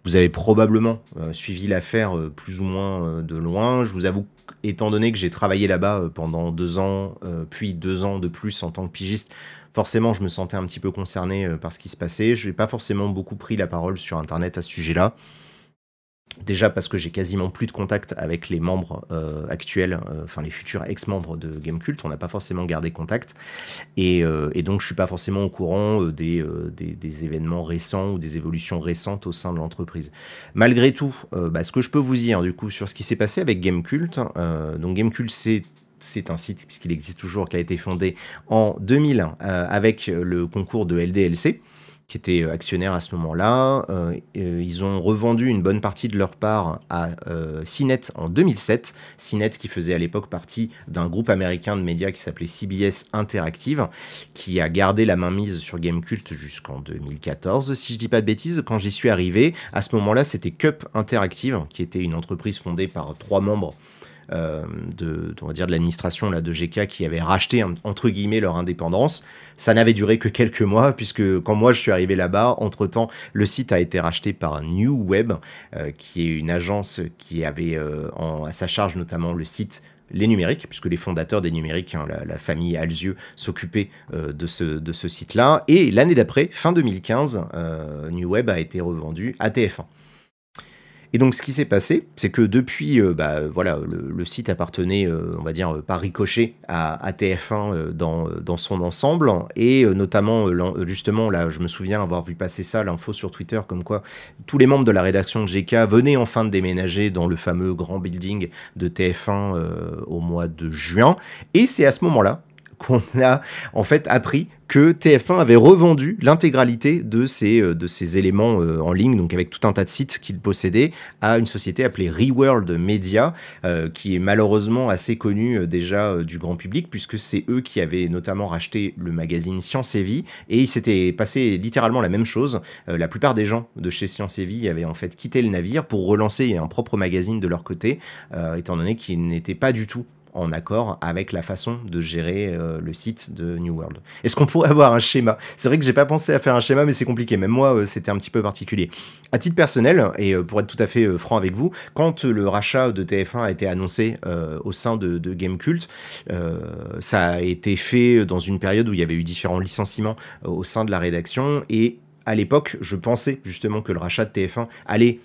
Vous avez probablement euh, suivi l'affaire euh, plus ou moins euh, de loin. Je vous avoue, étant donné que j'ai travaillé là-bas pendant deux ans, puis deux ans de plus en tant que pigiste, forcément, je me sentais un petit peu concerné par ce qui se passait. Je n'ai pas forcément beaucoup pris la parole sur Internet à ce sujet-là. Déjà parce que j'ai quasiment plus de contact avec les membres euh, actuels, euh, enfin les futurs ex-membres de Gamecult, on n'a pas forcément gardé contact. Et, euh, donc je suis pas forcément au courant des, événements récents ou des évolutions récentes au sein de l'entreprise. Malgré tout, bah, ce que je peux vous dire du coup sur ce qui s'est passé avec Gamecult, donc Gamecult c'est c'est un site, puisqu'il existe toujours, qui a été fondé en 2000 avec le concours de LDLC qui était euh, actionnaire à ce moment-là. Euh, euh, ils ont revendu une bonne partie de leur part à CNET en 2007. CNET qui faisait à l'époque partie d'un groupe américain de médias qui s'appelait CBS Interactive, qui a gardé la main mise sur Gamecult jusqu'en 2014, si je dis pas de bêtises. Quand j'y suis arrivé, à ce moment-là, c'était Cup Interactive, qui était une entreprise fondée par trois membres euh, de, on va dire de l'administration là de GK qui avait racheté entre guillemets leur indépendance. Ça n'avait duré que quelques mois puisque quand moi je suis arrivé là-bas, entre temps le site a été racheté par New Web, euh, qui est une agence qui avait euh, à sa charge notamment le site les numériques, puisque les fondateurs des numériques, hein, la, famille Alzieux, s'occupaient de ce, de ce site-là. Et l'année d'après, fin 2015, New Web a été revendu à TF1. Et donc, ce qui s'est passé, c'est que depuis, euh, bah, voilà, le, site appartenait, euh, on va dire, euh, par ricochet à, TF1 dans, dans, son ensemble. Et notamment, justement, là, je me souviens avoir vu passer ça, l'info sur Twitter, comme quoi tous les membres de la rédaction de GK venaient enfin de déménager dans le fameux grand building de TF1 au mois de juin. Et c'est à ce moment-là qu'on a en fait appris que TF1 avait revendu l'intégralité de ces, euh, de éléments euh, en ligne, donc avec tout un tas de sites qu'il possédait, à une société appelée Reworld Media, euh, qui est malheureusement assez connue déjà du grand public, puisque c'est eux qui avaient notamment racheté le magazine Science et Vie, et il s'était passé littéralement la même chose. la plupart des gens de chez Science et Vie avaient en fait quitté le navire pour relancer un propre magazine de leur côté, étant donné qu'ils n'étaient pas du tout en accord avec la façon de gérer euh, le site de New World. Est-ce qu'on pourrait avoir un schéma? C'est vrai que j'ai pas pensé à faire un schéma, mais c'est compliqué. Même moi, euh, c'était un petit peu particulier. À titre personnel, et euh, pour être tout à fait franc avec vous, quand le rachat de TF1 a été annoncé au sein de, de Gamecult, ça a été fait dans une période où il y avait eu différents licenciements au sein de la rédaction et à l'époque, je pensais justement que le rachat de TF1 allait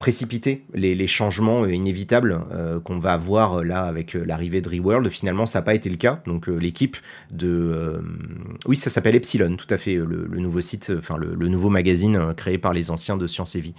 précipiter les, changements euh, inévitables euh, qu'on va avoir euh, là avec l'arrivée de Reworld. Finalement, ça n'a pas été le cas. Donc l'équipe de... oui, ça s'appelle Epsilon, tout à fait, le, nouveau site, enfin le, le, nouveau magazine créé par les anciens de Science et Vie.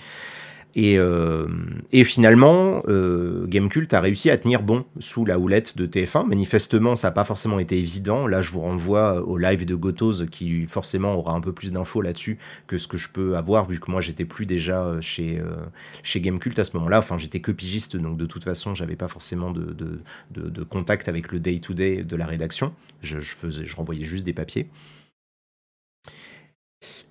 Et, euh, et finalement, euh, Gamecult a réussi à tenir bon sous la houlette de TF1. Manifestement, ça n'a pas forcément été évident. Là, je vous renvoie au live de Gotos qui forcément aura un peu plus d'infos là-dessus que ce que je peux avoir, vu que moi, j'étais plus déjà euh, chez, euh, chez Gamecult à ce moment-là. Enfin, j'étais que pigiste, donc de toute façon, j'avais pas forcément de, de, de, contact avec le day-to-day -day de la rédaction. Je, faisais, je renvoyais juste des papiers.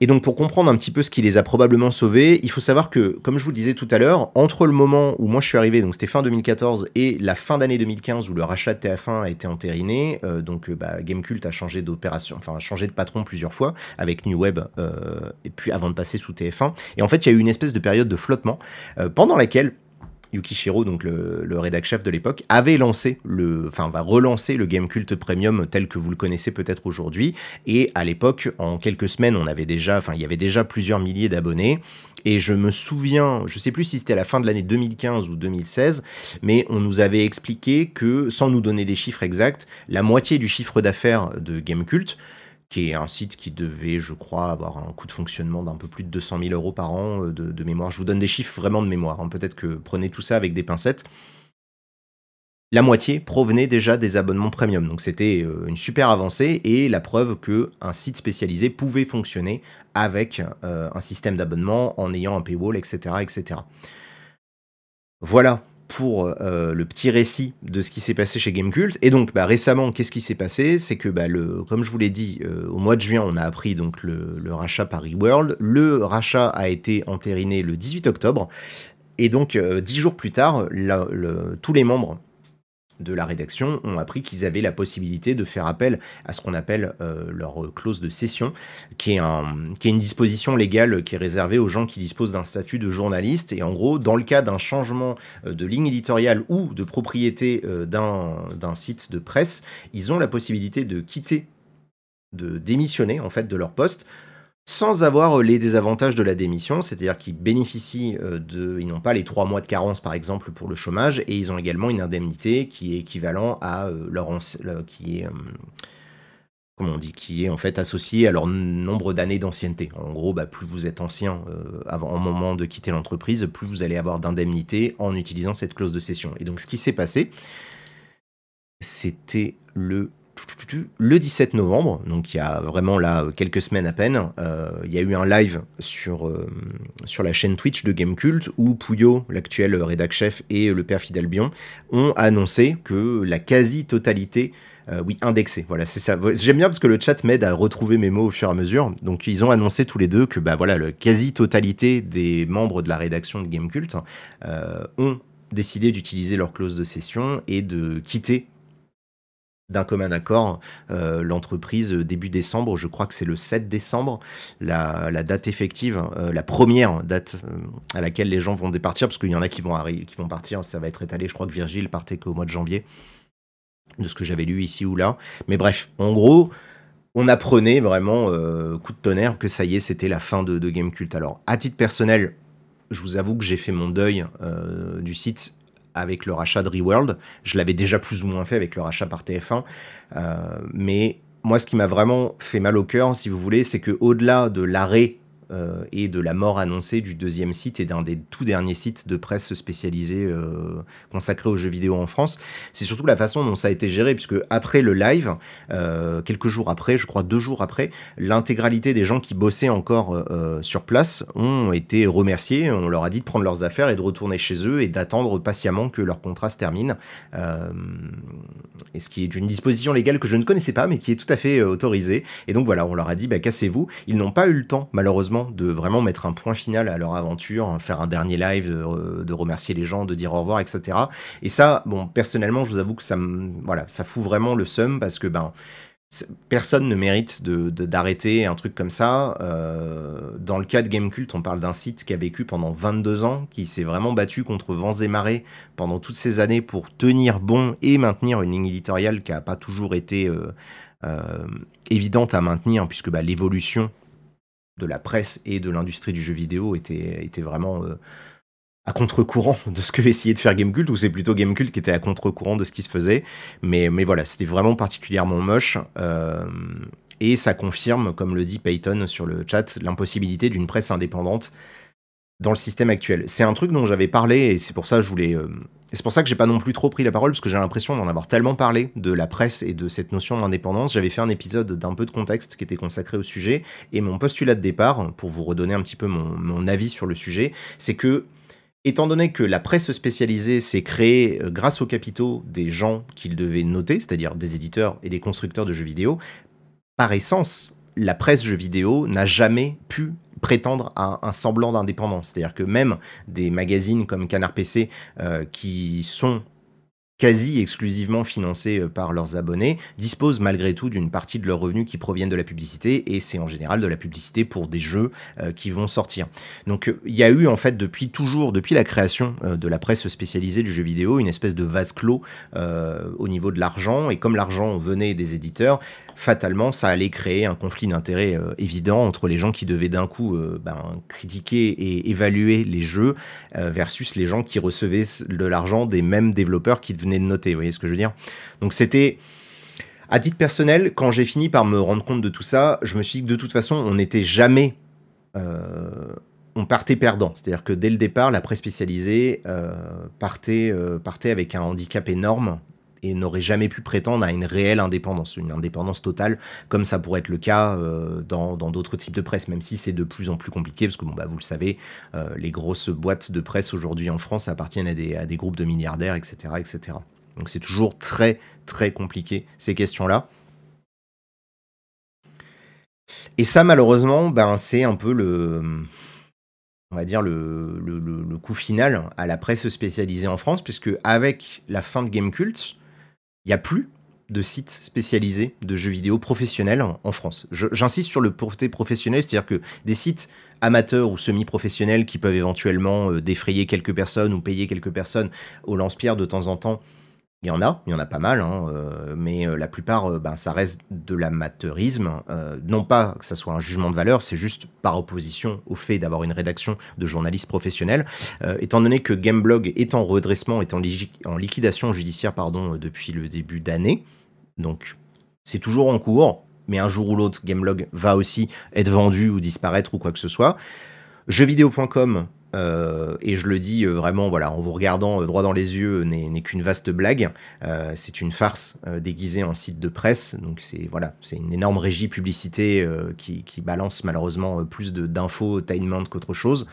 Et donc pour comprendre un petit peu ce qui les a probablement sauvés, il faut savoir que, comme je vous le disais tout à l'heure, entre le moment où moi je suis arrivé, donc c'était fin 2014, et la fin d'année 2015 où le rachat de TF1 a été entériné, euh, donc euh, bah, Gamecult a changé d'opération, enfin a changé de patron plusieurs fois avec New Web, euh, et puis avant de passer sous TF1. Et en fait, il y a eu une espèce de période de flottement pendant laquelle Yukishiro, donc le, le rédac chef de l'époque, avait lancé le, enfin va relancer le Game Cult Premium tel que vous le connaissez peut-être aujourd'hui. Et à l'époque, en quelques semaines, on avait déjà, enfin il y avait déjà plusieurs milliers d'abonnés. Et je me souviens, je sais plus si c'était à la fin de l'année 2015 ou 2016, mais on nous avait expliqué que, sans nous donner des chiffres exacts, la moitié du chiffre d'affaires de Game Cult qui est un site qui devait, je crois, avoir un coût de fonctionnement d'un peu plus de 200 000 euros par an euh, de, mémoire. Je vous donne des chiffres vraiment de mémoire. Hein. Peut-être que prenez tout ça avec des pincettes. La moitié provenait déjà des abonnements premium, donc c'était euh, une super avancée et la preuve que un site spécialisé pouvait fonctionner avec euh, un système d'abonnement en ayant un paywall, etc., etc. Voilà pour euh, le petit récit de ce qui s'est passé chez Gamecult. Et donc, bah, récemment, qu'est-ce qui s'est passé? C'est que, bah, comme je vous l'ai dit, euh, au mois de juin, on a appris donc le, rachat par World. Le rachat a été entériné le 18 octobre. Et donc, euh, dix jours plus tard, tous les membres de la rédaction ont appris qu'ils avaient la possibilité de faire appel à ce qu'on appelle euh, leur clause de cession, qui est, qui est une disposition légale qui est réservée aux gens qui disposent d'un statut de journaliste. Et en gros, dans le cas d'un changement euh, de ligne éditoriale ou de propriété euh, d'un site de presse, ils ont la possibilité de quitter, de démissionner en fait de leur poste sans avoir euh, les désavantages de la démission, c'est-à-dire qu'ils bénéficient euh, de, ils n'ont pas les trois mois de carence par exemple pour le chômage, et ils ont également une indemnité qui est équivalent à euh, leur, qui est comment on dit, qui est en fait associée à leur nombre d'années d'ancienneté. En gros, bah, plus vous êtes ancien avant, au moment de quitter l'entreprise, plus vous allez avoir d'indemnité en utilisant cette clause de cession. Et donc, ce qui s'est passé, c'était le le 17 novembre, donc il y a vraiment là quelques semaines à peine, euh, il y a eu un live sur, euh, la chaîne Twitch de Gamecult où Pouillot, l'actuel rédac chef, et le père Fidel Bion ont annoncé que la quasi-totalité euh, oui, indexé. Voilà, c'est ça. J'aime bien parce que le chat m'aide à retrouver mes mots au fur et à mesure. Donc, ils ont annoncé tous les deux que, bah voilà, la quasi-totalité des membres de la rédaction de Gamecult ont décidé d'utiliser leur clause de cession et de quitter d'un commun accord euh, l'entreprise euh, début décembre, je crois que c'est le 7 décembre, la, date effective, euh, la première date à laquelle les gens vont départir, parce qu'il y en a qui vont, qui vont partir, ça va être étalé, je crois que Virgile partait qu'au mois de janvier, de ce que j'avais lu ici ou là. Mais bref, en gros, on apprenait vraiment, coup de tonnerre, que ça y est, c'était la fin de, de Game Cult. Alors, à titre personnel, je vous avoue que j'ai fait mon deuil du site avec le rachat de Reworld. Je l'avais déjà plus ou moins fait avec le rachat par TF1. Euh, mais moi, ce qui m'a vraiment fait mal au cœur, si vous voulez, c'est que au-delà de l'arrêt euh, et de la mort annoncée du deuxième site et d'un des tout derniers sites de presse spécialisés euh, consacrés aux jeux vidéo en France. C'est surtout la façon dont ça a été géré, puisque après le live, euh, quelques jours après, je crois deux jours après, l'intégralité des gens qui bossaient encore sur place ont été remerciés. On leur a dit de prendre leurs affaires et de retourner chez eux et d'attendre patiemment que leur contrat se termine. et ce qui est d'une disposition légale que je ne connaissais pas, mais qui est tout à fait autorisée. Et donc voilà, on leur a dit, bah, cassez-vous. Ils n'ont pas eu le temps, malheureusement, de vraiment mettre un point final à leur aventure, hein, faire un dernier live, de, remercier les gens, de dire au revoir, etc. Et ça, bon, personnellement, je vous avoue que ça voilà, ça fout vraiment le seum parce que, ben, personne ne mérite d'arrêter un truc comme ça. Euh, dans le cas de Gamecult, on parle d'un site qui a vécu pendant 22 ans, qui s'est vraiment battu contre vents et marées pendant toutes ces années pour tenir bon et maintenir une ligne éditoriale qui n'a pas toujours été euh, euh, évidente à maintenir, puisque bah, l'évolution de la presse et de l'industrie du jeu vidéo était, vraiment euh, à contre-courant de ce que essayait de faire Gamecult, ou c'est plutôt Gamecult qui était à contre-courant de ce qui se faisait. Mais, voilà, c'était vraiment particulièrement moche. Euh, et ça confirme, comme le dit Payton sur le chat, l'impossibilité d'une presse indépendante dans le système actuel. C'est un truc dont j'avais parlé et c'est pour ça que je voulais euh, et c'est pour ça que j'ai pas non plus trop pris la parole, parce que j'ai l'impression d'en avoir tellement parlé de la presse et de cette notion d'indépendance. J'avais fait un épisode d'un peu de contexte qui était consacré au sujet, et mon postulat de départ, pour vous redonner un petit peu mon, avis sur le sujet, c'est que, étant donné que la presse spécialisée s'est créée euh, grâce aux capitaux des gens qu'il devait noter, c'est-à-dire des éditeurs et des constructeurs de jeux vidéo, par essence, la presse jeux vidéo n'a jamais pu prétendre à un semblant d'indépendance. C'est-à-dire que même des magazines comme Canard PC, euh, qui sont quasi exclusivement financés euh, par leurs abonnés, disposent malgré tout d'une partie de leurs revenus qui proviennent de la publicité, et c'est en général de la publicité pour des jeux euh, qui vont sortir. Donc il y a eu en fait depuis toujours, depuis la création de la presse spécialisée du jeu vidéo, une espèce de vase clos au niveau de l'argent, et comme l'argent venait des éditeurs, fatalement, ça allait créer un conflit d'intérêts euh, évident entre les gens qui devaient d'un coup euh, ben, critiquer et évaluer les jeux euh, versus les gens qui recevaient de l'argent des mêmes développeurs qui venaient de noter. Vous voyez ce que je veux dire? Donc c'était... À titre personnel, quand j'ai fini par me rendre compte de tout ça, je me suis dit que de toute façon, on n'était jamais... on partait perdant. C'est-à-dire que dès le départ, la presse spécialisée partait, partait avec un handicap énorme et n'aurait jamais pu prétendre à une réelle indépendance, une indépendance totale, comme ça pourrait être le cas euh, dans d'autres types de presse, même si c'est de plus en plus compliqué, parce que bon, bah, vous le savez, euh, les grosses boîtes de presse aujourd'hui en France appartiennent à des, groupes de milliardaires, etc. etc. Donc c'est toujours très très compliqué ces questions-là. Et ça, malheureusement, ben, c'est un peu le, on va dire le, le, le, coup final à la presse spécialisée en France, puisque avec la fin de Game Cult, il n'y a plus de sites spécialisés de jeux vidéo professionnels en, France. J'insiste sur le porté professionnel, c'est-à-dire que des sites amateurs ou semi-professionnels qui peuvent éventuellement euh, défrayer quelques personnes ou payer quelques personnes au lance-pierre de temps en temps il y en a, il y en a pas mal, hein, euh, mais euh, la plupart, euh, ben, ça reste de l'amateurisme. non pas que ça soit un jugement de valeur, c'est juste par opposition au fait d'avoir une rédaction de journalistes professionnels. étant donné que Gameblog est en redressement, est en, liquidation judiciaire pardon, depuis le début d'année, donc c'est toujours en cours, mais un jour ou l'autre, Gameblog va aussi être vendu ou disparaître ou quoi que ce soit. Jeuxvideo.com euh, et je le dis euh, vraiment, voilà, en vous regardant euh, droit dans les yeux, n'est qu'une vaste blague. c'est une farce déguisée en site de presse. Donc c'est voilà, c'est une énorme régie publicité qui, balance malheureusement plus d'infos, tainment qu'autre chose.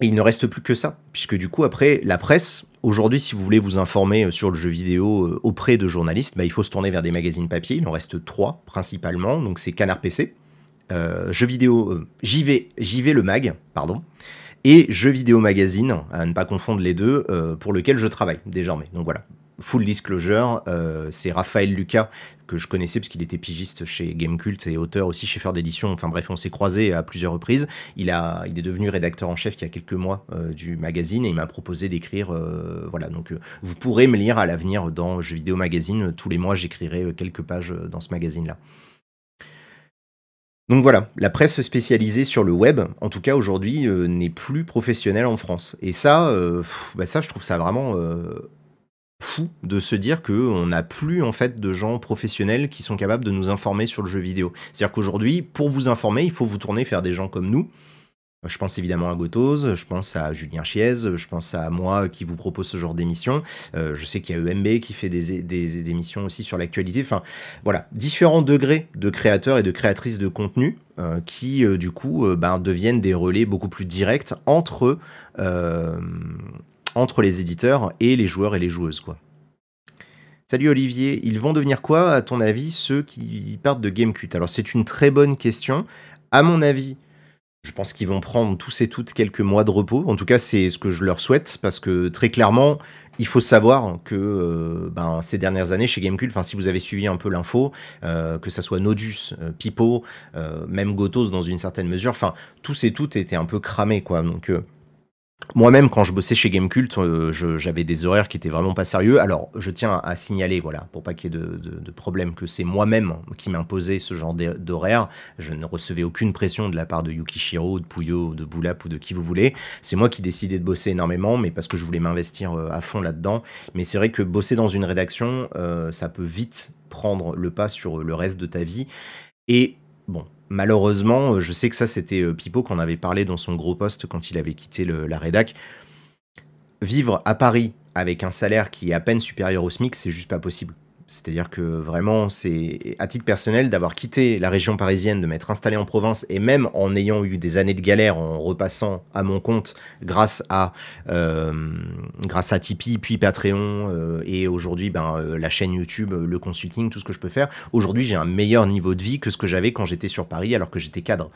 Et il ne reste plus que ça, puisque du coup après la presse, aujourd'hui si vous voulez vous informer sur le jeu vidéo auprès de journalistes, bah, il faut se tourner vers des magazines papier. Il en reste trois principalement. Donc c'est Canard PC jeux vidéo, euh, JV, JV le mag, pardon, et jeux vidéo magazine, à ne pas confondre les deux, euh, pour lequel je travaille désormais. Donc voilà, full disclosure, c'est Raphaël Lucas que je connaissais parce qu'il était pigiste chez Gamecult et auteur aussi chez Faire d'édition. Enfin bref, on s'est croisés à plusieurs reprises. Il, a, il est devenu rédacteur en chef il y a quelques mois du magazine et il m'a proposé d'écrire. voilà, donc vous pourrez me lire à l'avenir dans Jeux vidéo magazine. Tous les mois, j'écrirai quelques pages dans ce magazine-là. Donc voilà, la presse spécialisée sur le web, en tout cas aujourd'hui, euh, n'est plus professionnelle en France. Et ça, euh, bah je trouve ça vraiment euh, fou de se dire qu'on n'a plus en fait de gens professionnels qui sont capables de nous informer sur le jeu vidéo. C'est-à-dire qu'aujourd'hui, pour vous informer, il faut vous tourner vers des gens comme nous, je pense évidemment à Gotoz, je pense à Julien Chiez, je pense à moi qui vous propose ce genre d'émission. Euh, je sais qu'il y a EMB qui fait des, émissions aussi sur l'actualité. Enfin, voilà, différents degrés de créateurs et de créatrices de contenu euh, qui, euh, du coup, ben, deviennent des relais beaucoup plus directs entre, les éditeurs et les joueurs et les joueuses. Salut Olivier, ils vont devenir quoi, à ton avis, ceux qui partent de GameCube? Alors, c'est une très bonne question. À mon avis, je pense qu'ils vont prendre tous et toutes quelques mois de repos. En tout cas, c'est ce que je leur souhaite parce que très clairement, il faut savoir que euh, ben, ces dernières années chez Gamecube, enfin si vous avez suivi un peu l'info, euh, que ça soit Nodus, euh, Pipo, même Gotos dans une certaine mesure, enfin tous et toutes étaient un peu cramés quoi. Donc moi-même, quand je bossais chez Gamecult, euh, j'avais des horaires qui étaient vraiment pas sérieux. Alors, je tiens à signaler, voilà, pour pas qu'il y ait de, problème, que c'est moi-même qui m'imposais ce genre d'horaire. Je ne recevais aucune pression de la part de Yukishiro, de Puyo, de Boulap ou de qui vous voulez. C'est moi qui décidais de bosser énormément, mais parce que je voulais m'investir euh, à fond là-dedans. Mais c'est vrai que bosser dans une rédaction, euh, ça peut vite prendre le pas sur le reste de ta vie. Et bon, malheureusement, euh, je sais que ça c'était euh, Pipo qu'on avait parlé dans son gros poste quand il avait quitté la rédac. Vivre à Paris avec un salaire qui est à peine supérieur au SMIC, c'est juste pas possible. C'est-à-dire que vraiment, c'est à titre personnel d'avoir quitté la région parisienne, de m'être installé en province et même en ayant eu des années de galère en repassant à mon compte grâce à euh, Tipeee puis Patreon euh, et aujourd'hui ben euh, la chaîne YouTube, le consulting, tout ce que je peux faire. Aujourd'hui, j'ai un meilleur niveau de vie que ce que j'avais quand j'étais sur Paris alors que j'étais cadre.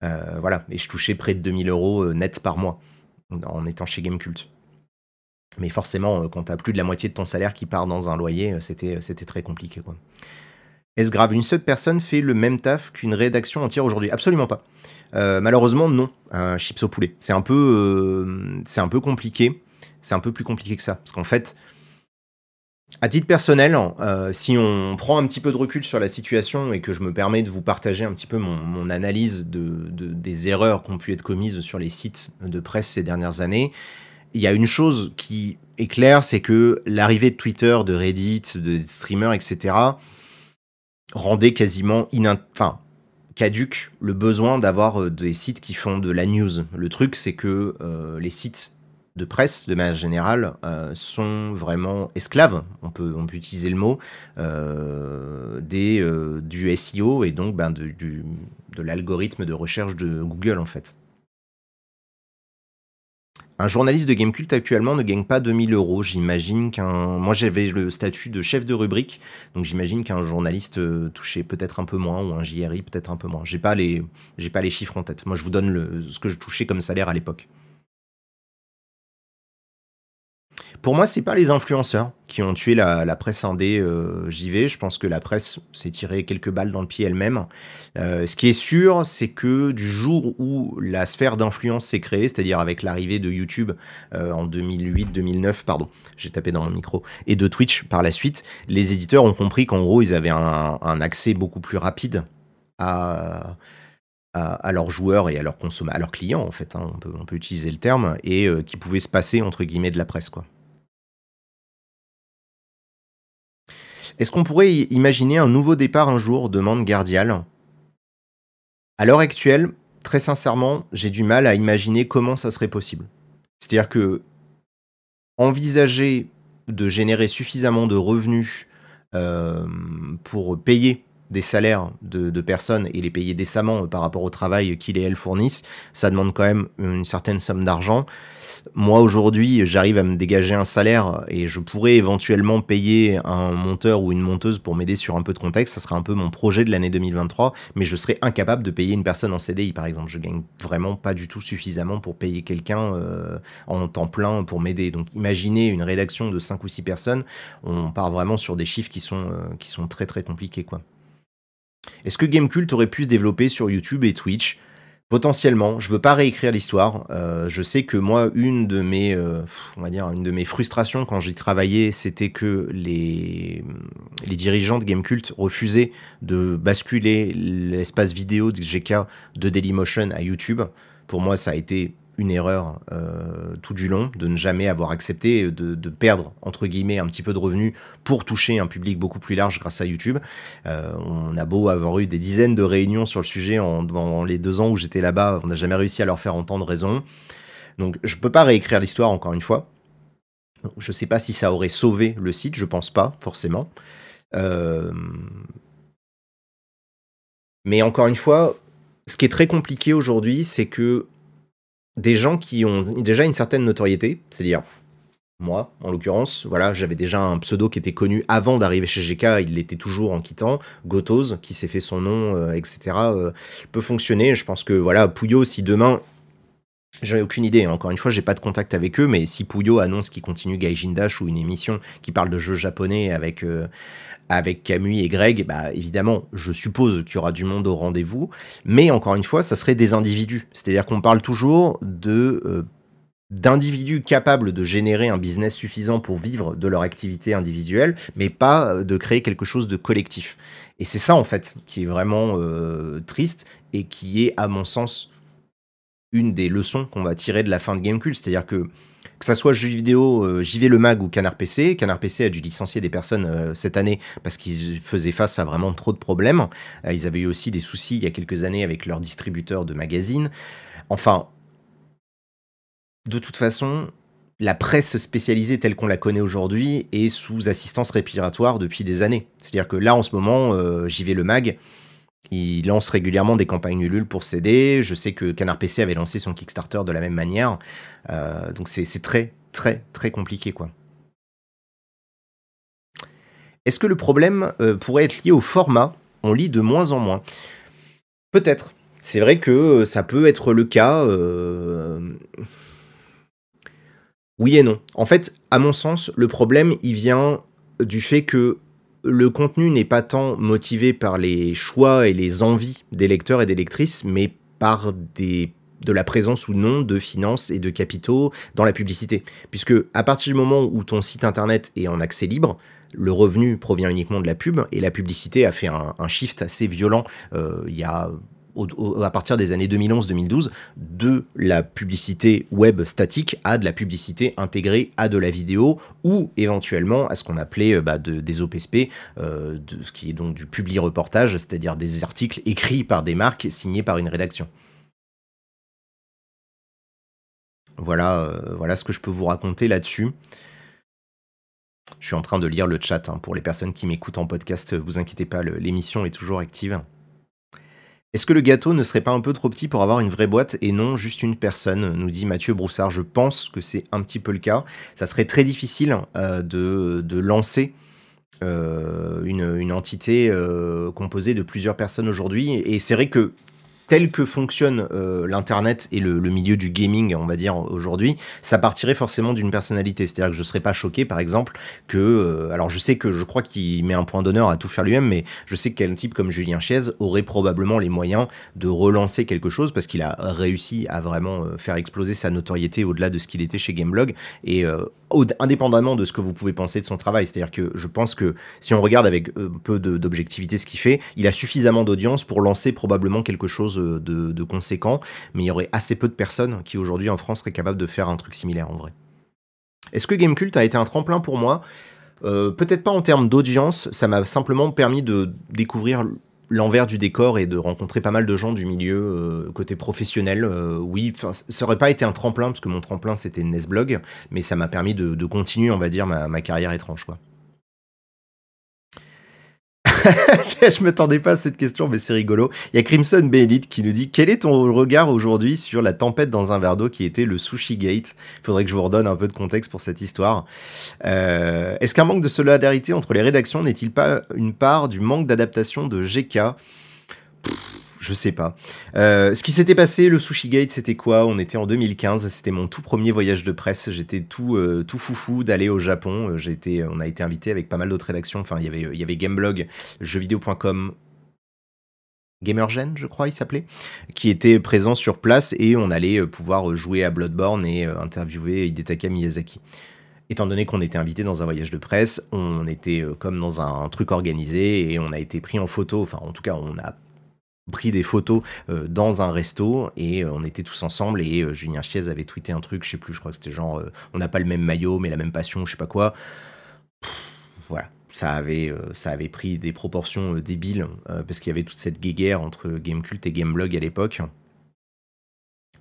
voilà, et je touchais près de 2000 euros net par mois en étant chez Gamecult. Mais forcément, euh, quand tu as plus de la moitié de ton salaire qui part dans un loyer, euh, c'était, euh, c'était très compliqué. Quoi. Est-ce grave? Une seule personne fait le même taf qu'une rédaction entière aujourd'hui? Absolument pas. malheureusement, non. Un chips au poulet. C'est un peu, compliqué. C'est un peu plus compliqué que ça. Parce qu'en fait, à titre personnel, si on prend un petit peu de recul sur la situation et que je me permets de vous partager un petit peu mon, analyse de, des erreurs qui ont pu être commises sur les sites de presse ces dernières années, il y a une chose qui est claire, c'est que l'arrivée de Twitter, de Reddit, de streamers, etc., rendait quasiment caduque le besoin d'avoir euh, des sites qui font de la news. Le truc, c'est que euh, les sites de presse, de manière générale, euh, sont vraiment esclaves, on peut, utiliser le mot, des, du SEO et donc ben, de l'algorithme de recherche de Google, en fait. Un journaliste de Gamecult actuellement ne gagne pas 2000 euros. J'imagine qu'un. Moi, j'avais le statut de chef de rubrique, donc j'imagine qu'un journaliste euh, touchait peut-être un peu moins ou un JRI peut-être un peu moins. J'ai pas les, pas les chiffres en tête. Moi, je vous donne ce que je touchais comme salaire à l'époque. Pour moi, c'est pas les influenceurs qui ont tué la, presse indé euh, JV. Je pense que la presse s'est tiré quelques balles dans le pied elle-même. Euh, ce qui est sûr, c'est que du jour où la sphère d'influence s'est créée, c'est-à-dire avec l'arrivée de YouTube euh, en 2008-2009, pardon, j'ai tapé dans mon micro, et de Twitch par la suite, les éditeurs ont compris qu'en gros, ils avaient un, accès beaucoup plus rapide à, à, leurs joueurs et à leurs à leurs clients en fait, hein, on, peut, utiliser le terme, et qui pouvaient se passer entre guillemets de la presse quoi. Est-ce qu'on pourrait imaginer un nouveau départ un jour demande Gardial? À l'heure actuelle, très sincèrement, j'ai du mal à imaginer comment ça serait possible. C'est-à-dire que envisager de générer suffisamment de revenus euh, pour payer des salaires de, personnes et les payer décemment par rapport au travail qu'ils et elles fournissent, ça demande quand même une certaine somme d'argent. Moi aujourd'hui, j'arrive à me dégager un salaire et je pourrais éventuellement payer un monteur ou une monteuse pour m'aider sur un peu de contexte. Ça serait un peu mon projet de l'année 2023, mais je serais incapable de payer une personne en CDI par exemple. Je gagne vraiment pas du tout suffisamment pour payer quelqu'un euh, en temps plein pour m'aider. Donc imaginez une rédaction de 5 ou 6 personnes, on part vraiment sur des chiffres qui sont, euh, qui sont très très compliqués quoi. Est-ce que Gamecult aurait pu se développer sur YouTube et Twitch? Potentiellement, je veux pas réécrire l'histoire. Euh, je sais que moi, une de mes, euh, on va dire, une de mes frustrations quand j'y travaillais, c'était que les, les dirigeants de Gamecult refusaient de basculer l'espace vidéo de GK de Dailymotion à YouTube. Pour moi, ça a été une erreur euh, tout du long, de ne jamais avoir accepté de, perdre, entre guillemets, un petit peu de revenus pour toucher un public beaucoup plus large grâce à YouTube. Euh, on a beau avoir eu des dizaines de réunions sur le sujet en, dans les deux ans où j'étais là-bas, on n'a jamais réussi à leur faire entendre raison. Donc je peux pas réécrire l'histoire encore une fois. Je sais pas si ça aurait sauvé le site, je pense pas, forcément. Euh, mais encore une fois, ce qui est très compliqué aujourd'hui, c'est que des gens qui ont déjà une certaine notoriété, c'est-à-dire moi, en l'occurrence, voilà, j'avais déjà un pseudo qui était connu avant d'arriver chez GK, il l'était toujours en quittant. Gotos, qui s'est fait son nom, euh, etc., euh, peut fonctionner. Je pense que, voilà, Pouillot, si demain, J'en ai aucune idée, encore une fois, j'ai pas de contact avec eux, mais si Pouillot annonce qu'il continue Gaijin Dash ou une émission qui parle de jeux japonais avec, euh, avec Camus et Greg, bah évidemment, je suppose qu'il y aura du monde au rendez-vous, mais encore une fois, ça serait des individus. C'est-à-dire qu'on parle toujours euh, d'individus capables de générer un business suffisant pour vivre de leur activité individuelle, mais pas euh, de créer quelque chose de collectif. Et c'est ça en fait qui est vraiment euh, triste et qui est, à mon sens, une des leçons qu'on va tirer de la fin de Gamecube, c'est-à-dire que que ça soit jeux vidéo, euh, JV Le Mag ou Canard PC. Canard PC a dû licencier des personnes euh, cette année parce qu'ils faisaient face à vraiment trop de problèmes. Euh, ils avaient eu aussi des soucis il y a quelques années avec leurs distributeurs de magazines. Enfin, de toute façon, la presse spécialisée telle qu'on la connaît aujourd'hui est sous assistance respiratoire depuis des années. C'est-à-dire que là, en ce moment, vais le mag, il lance régulièrement des campagnes Ulule pour s'aider. Je sais que Canard PC avait lancé son Kickstarter de la même manière. Euh, donc c'est très, très, très compliqué, quoi. Est-ce que le problème euh, pourrait être lié au format? On lit de moins en moins. Peut-être. C'est vrai que ça peut être le cas. Oui et non. En fait, à mon sens, le problème, il vient du fait que le contenu n'est pas tant motivé par les choix et les envies des lecteurs et des lectrices, mais par de la présence ou non de finances et de capitaux dans la publicité. Puisque à partir du moment où ton site internet est en accès libre, le revenu provient uniquement de la pub et la publicité a fait un, shift assez violent euh, il y a à partir des années 2011-2012 de la publicité web statique à de la publicité intégrée à de la vidéo ou éventuellement à ce qu'on appelait euh, bah, des OPSP, euh, ce qui est donc du publi-reportage, c'est-à-dire des articles écrits par des marques signés par une rédaction. Voilà, euh, voilà ce que je peux vous raconter là-dessus. Je suis en train de lire le chat hein, pour les personnes qui m'écoutent en podcast. Vous inquiétez pas, l'émission est toujours active. Est-ce que le gâteau ne serait pas un peu trop petit pour avoir une vraie boîte et non juste une personne nous dit Mathieu Broussard. Je pense que c'est un petit peu le cas. Ça serait très difficile euh, de, lancer euh, une, entité euh, composée de plusieurs personnes aujourd'hui. Et c'est vrai que tel que fonctionne euh, l'Internet et le, milieu du gaming, on va dire, aujourd'hui, ça partirait forcément d'une personnalité. C'est-à-dire que je ne serais pas choqué, par exemple, que... Euh, alors je sais que je crois qu'il met un point d'honneur à tout faire lui-même, mais je sais qu'un type comme Julien Chiez aurait probablement les moyens de relancer quelque chose parce qu'il a réussi à vraiment euh, faire exploser sa notoriété au-delà de ce qu'il était chez Gameblog. Et indépendamment de ce que vous pouvez penser de son travail, c'est-à-dire que je pense que si on regarde avec un peu d'objectivité ce qu'il fait, il a suffisamment d'audience pour lancer probablement quelque chose de, conséquents, mais il y aurait assez peu de personnes qui aujourd'hui en France seraient capables de faire un truc similaire en vrai. Est-ce que Gamecult a été un tremplin pour moi? Euh, Peut-être pas en termes d'audience, ça m'a simplement permis de découvrir l'envers du décor et de rencontrer pas mal de gens du milieu euh, côté professionnel. Euh, oui, ça aurait pas été un tremplin parce que mon tremplin c'était Nesblog, mais ça m'a permis de, continuer, on va dire, ma, ma carrière étrange, quoi. je m'attendais pas à cette question, mais c'est rigolo. Il y a Crimson Benedict qui nous dit Quel est ton regard aujourd'hui sur la tempête dans un verre d'eau qui était le Sushi Gate? Il faudrait que je vous redonne un peu de contexte pour cette histoire. Euh, est-ce qu'un manque de solidarité entre les rédactions n'est-il pas une part du manque d'adaptation de GK je sais pas. Euh, ce qui s'était passé, le Sushi Gate, c'était quoi? On était en 2015, c'était mon tout premier voyage de presse. J'étais tout, euh, tout foufou d'aller au Japon. J'étais, on a été invité avec pas mal d'autres rédactions. Enfin, il y avait, Gameblog, jeuxvideo.com, Gamergen, je crois, il s'appelait, qui était présent sur place et on allait euh, pouvoir jouer à Bloodborne et interviewer Hidetaka Miyazaki. Étant donné qu'on était invité dans un voyage de presse, on était comme dans un truc organisé et on a été pris en photo. Enfin, en tout cas, on a pris des photos euh, dans un resto et euh, on était tous ensemble et euh, Julien Chiez avait tweeté un truc, je sais plus, je crois que c'était genre on n'a pas le même maillot mais la même passion, je sais pas quoi. voilà, ça avait, ça avait pris des proportions débiles parce qu'il y avait toute cette guéguerre entre Gamecult et Gameblog à l'époque